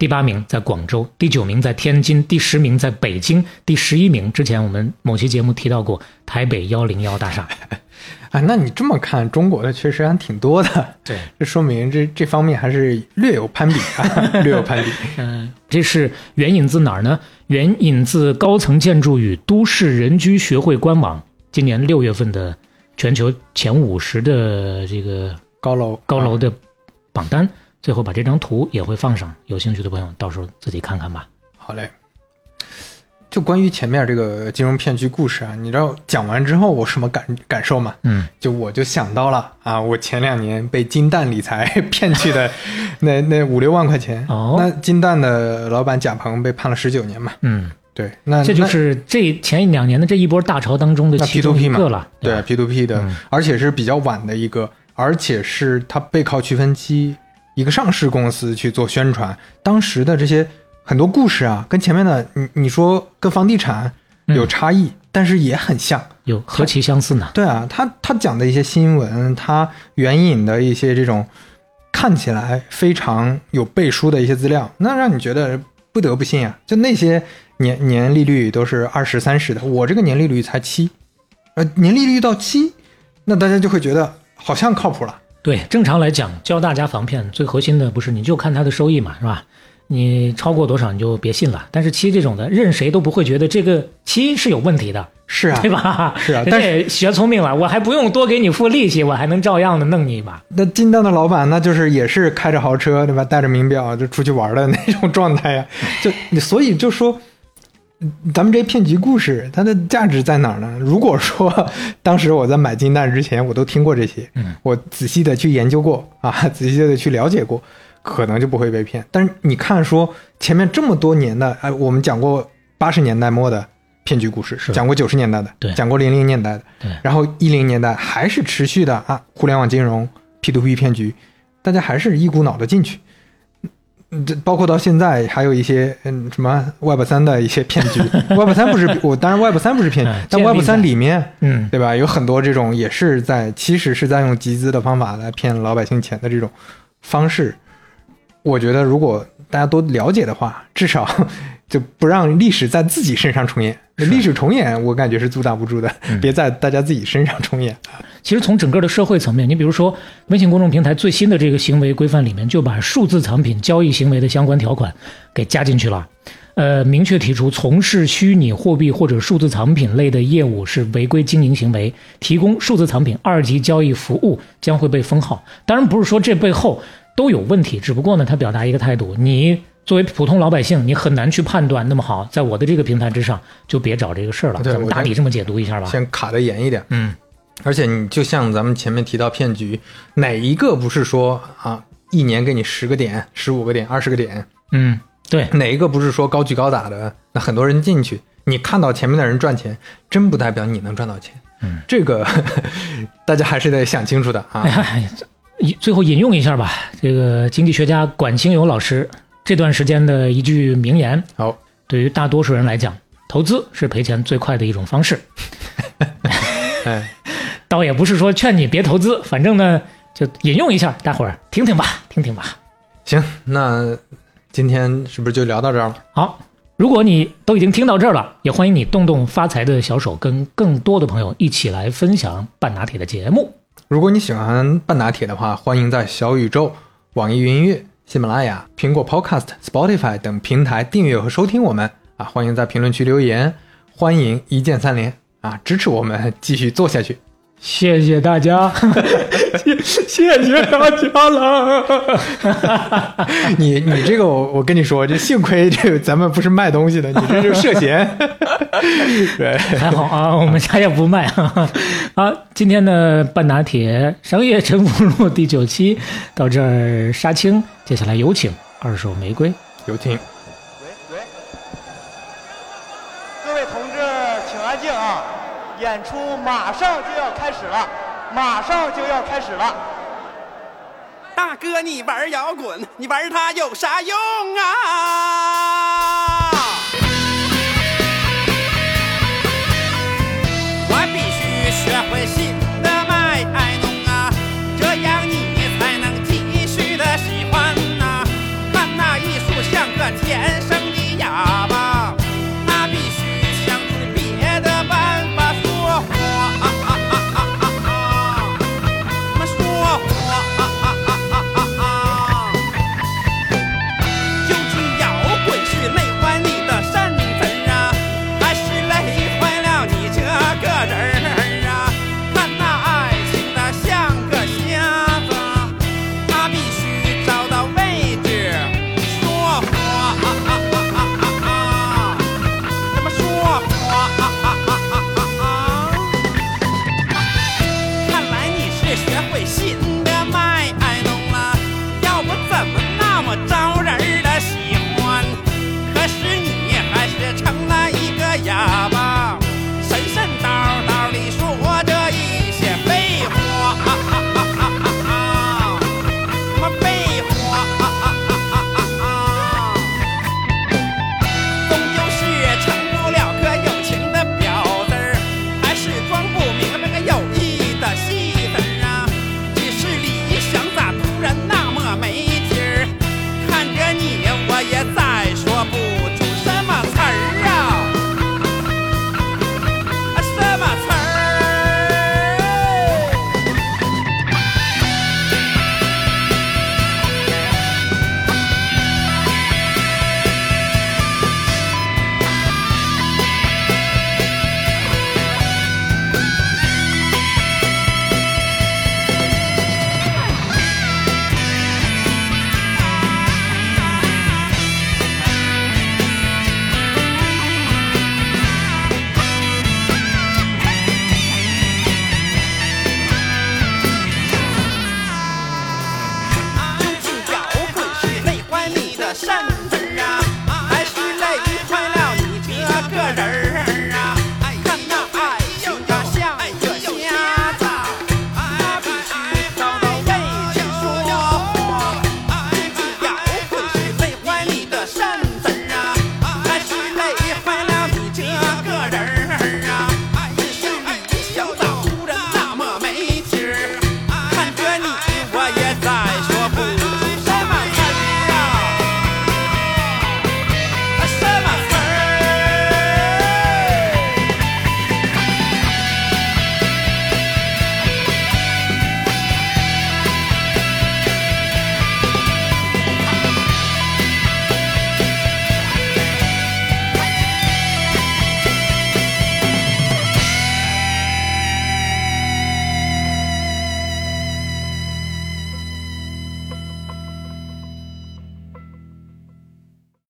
第八名在广州，第九名在天津，第十名在北京，第十一名之前我们某期节目提到过台北幺零幺大厦。<laughs> 哎，那你这么看，中国的确实还挺多的，对，<laughs> 这说明这这方面还是略有攀比啊，<laughs> 略有攀比。<laughs> 嗯，这是援引自哪儿呢？援引自高层建筑与都市人居学会官网今年六月份的全球前五十的这个高楼，高楼的榜单，最后把这张图也会放上，有兴趣的朋友到时候自己看看吧。好嘞。就关于前面这个金融骗局故事啊，你知道讲完之后我什么感感受吗？嗯，就我就想到了啊，我前两年被金蛋理财骗去的 <laughs> 那那五六万块钱。哦那金蛋的老板贾鹏被判了十九年嘛？嗯，对，那这就是这前一两年的这一波大潮当中的那其中 P2P 嘛一个了。对 P to P 的，嗯而且是比较晚的一个，而且是他背靠区分期一个上市公司去做宣传，当时的这些很多故事啊，跟前面的你你说跟房地产有差异，但是也很像。有何其相似呢？对啊，他他讲的一些新闻，他援引的一些这种看起来非常有背书的一些资料，那让你觉得不得不信啊。就那些年年利率都是二十三十的，我这个年利率才七，呃，年利率到七，那大家就会觉得好像靠谱了。对，正常来讲，教大家防骗最核心的不是你就看它的收益嘛，是吧？你超过多少你就别信了。但是七这种的，任谁都不会觉得这个七是有问题的，是啊对，吧？是啊但是学聪明了，我还不用多给你付利息，我还能照样的弄你一把。那金蛋的老板那就是也是开着豪车对吧，带着名表就出去玩的那种状态呀。就你所以就说，嗯咱们这骗局故事它的价值在哪儿呢？如果说 <laughs> 当时我在买金蛋之前，我都听过这些，嗯，我仔细的去研究过啊，仔细的去了解过，可能就不会被骗。但是你看说前面这么多年的，哎，我们讲过八十年代末的骗局故事，是。讲过九十年代的，对。讲过零零年代的，对。然后一零年代还是持续的啊，互联网金融、P to P 骗局，大家还是一股脑的进去。嗯这包括到现在还有一些嗯什么 Web 三的一些骗局，<laughs> Web 三不是我当然 Web 三不是骗局嗯，但 Web 三里面嗯，对吧？有很多这种也是在其实是在用集资的方法来骗老百姓钱的这种方式，我觉得如果大家都了解的话，至少 <laughs> 就不让历史在自己身上重演。是历史重演，我感觉是阻挡不住的，嗯别在大家自己身上重演。其实从整个的社会层面，你比如说微信公众平台最新的这个行为规范里面，就把数字藏品交易行为的相关条款给加进去了。呃，明确提出从事虚拟货币或者数字藏品类的业务是违规经营行为，提供数字藏品二级交易服务将会被封号。当然不是说这背后都有问题，只不过呢，他表达一个态度，你。作为普通老百姓，你很难去判断。那么好，在我的这个平台之上，就别找这个事儿了。咱们大体这么解读一下吧。先卡得严一点。嗯，而且你就像咱们前面提到骗局，哪一个不是说啊，一年给你十个点、十五个点、二十个点，嗯，对，哪一个不是说高举高打的？那很多人进去，你看到前面的人赚钱，真不代表你能赚到钱。嗯，这个 <laughs> 大家还是得想清楚的啊。<laughs> 最后引用一下吧，这个经济学家管清友老师这段时间的一句名言：好，对于大多数人来讲，投资是赔钱最快的一种方式。<laughs> 哎，<laughs> 倒也不是说劝你别投资，反正呢，就引用一下，大伙儿听听吧，听听吧。行，那今天是不是就聊到这儿了？好，如果你都已经听到这儿了，也欢迎你动动发财的小手，跟更多的朋友一起来分享半拿铁的节目。如果你喜欢半打铁的话，欢迎在小宇宙、网易云音乐、喜马拉雅、苹果 Podcast、Spotify 等平台订阅和收听我们啊！欢迎在评论区留言，欢迎一键三连啊，支持我们继续做下去。谢谢大家，谢 <laughs> 谢谢大家了。<laughs> 你你这个我我跟你说，这幸亏这个咱们不是卖东西的，你这就涉嫌。<laughs> 对，还好啊，我们啥也不卖啊。好，今天的半拿铁商业沉浮录第九期到这儿杀青，接下来有请二手玫瑰。有请。喂喂，各位同志，请安静啊！演出马上就要开始了，马上就要开始了。大哥，你玩摇滚，你玩它有啥用啊？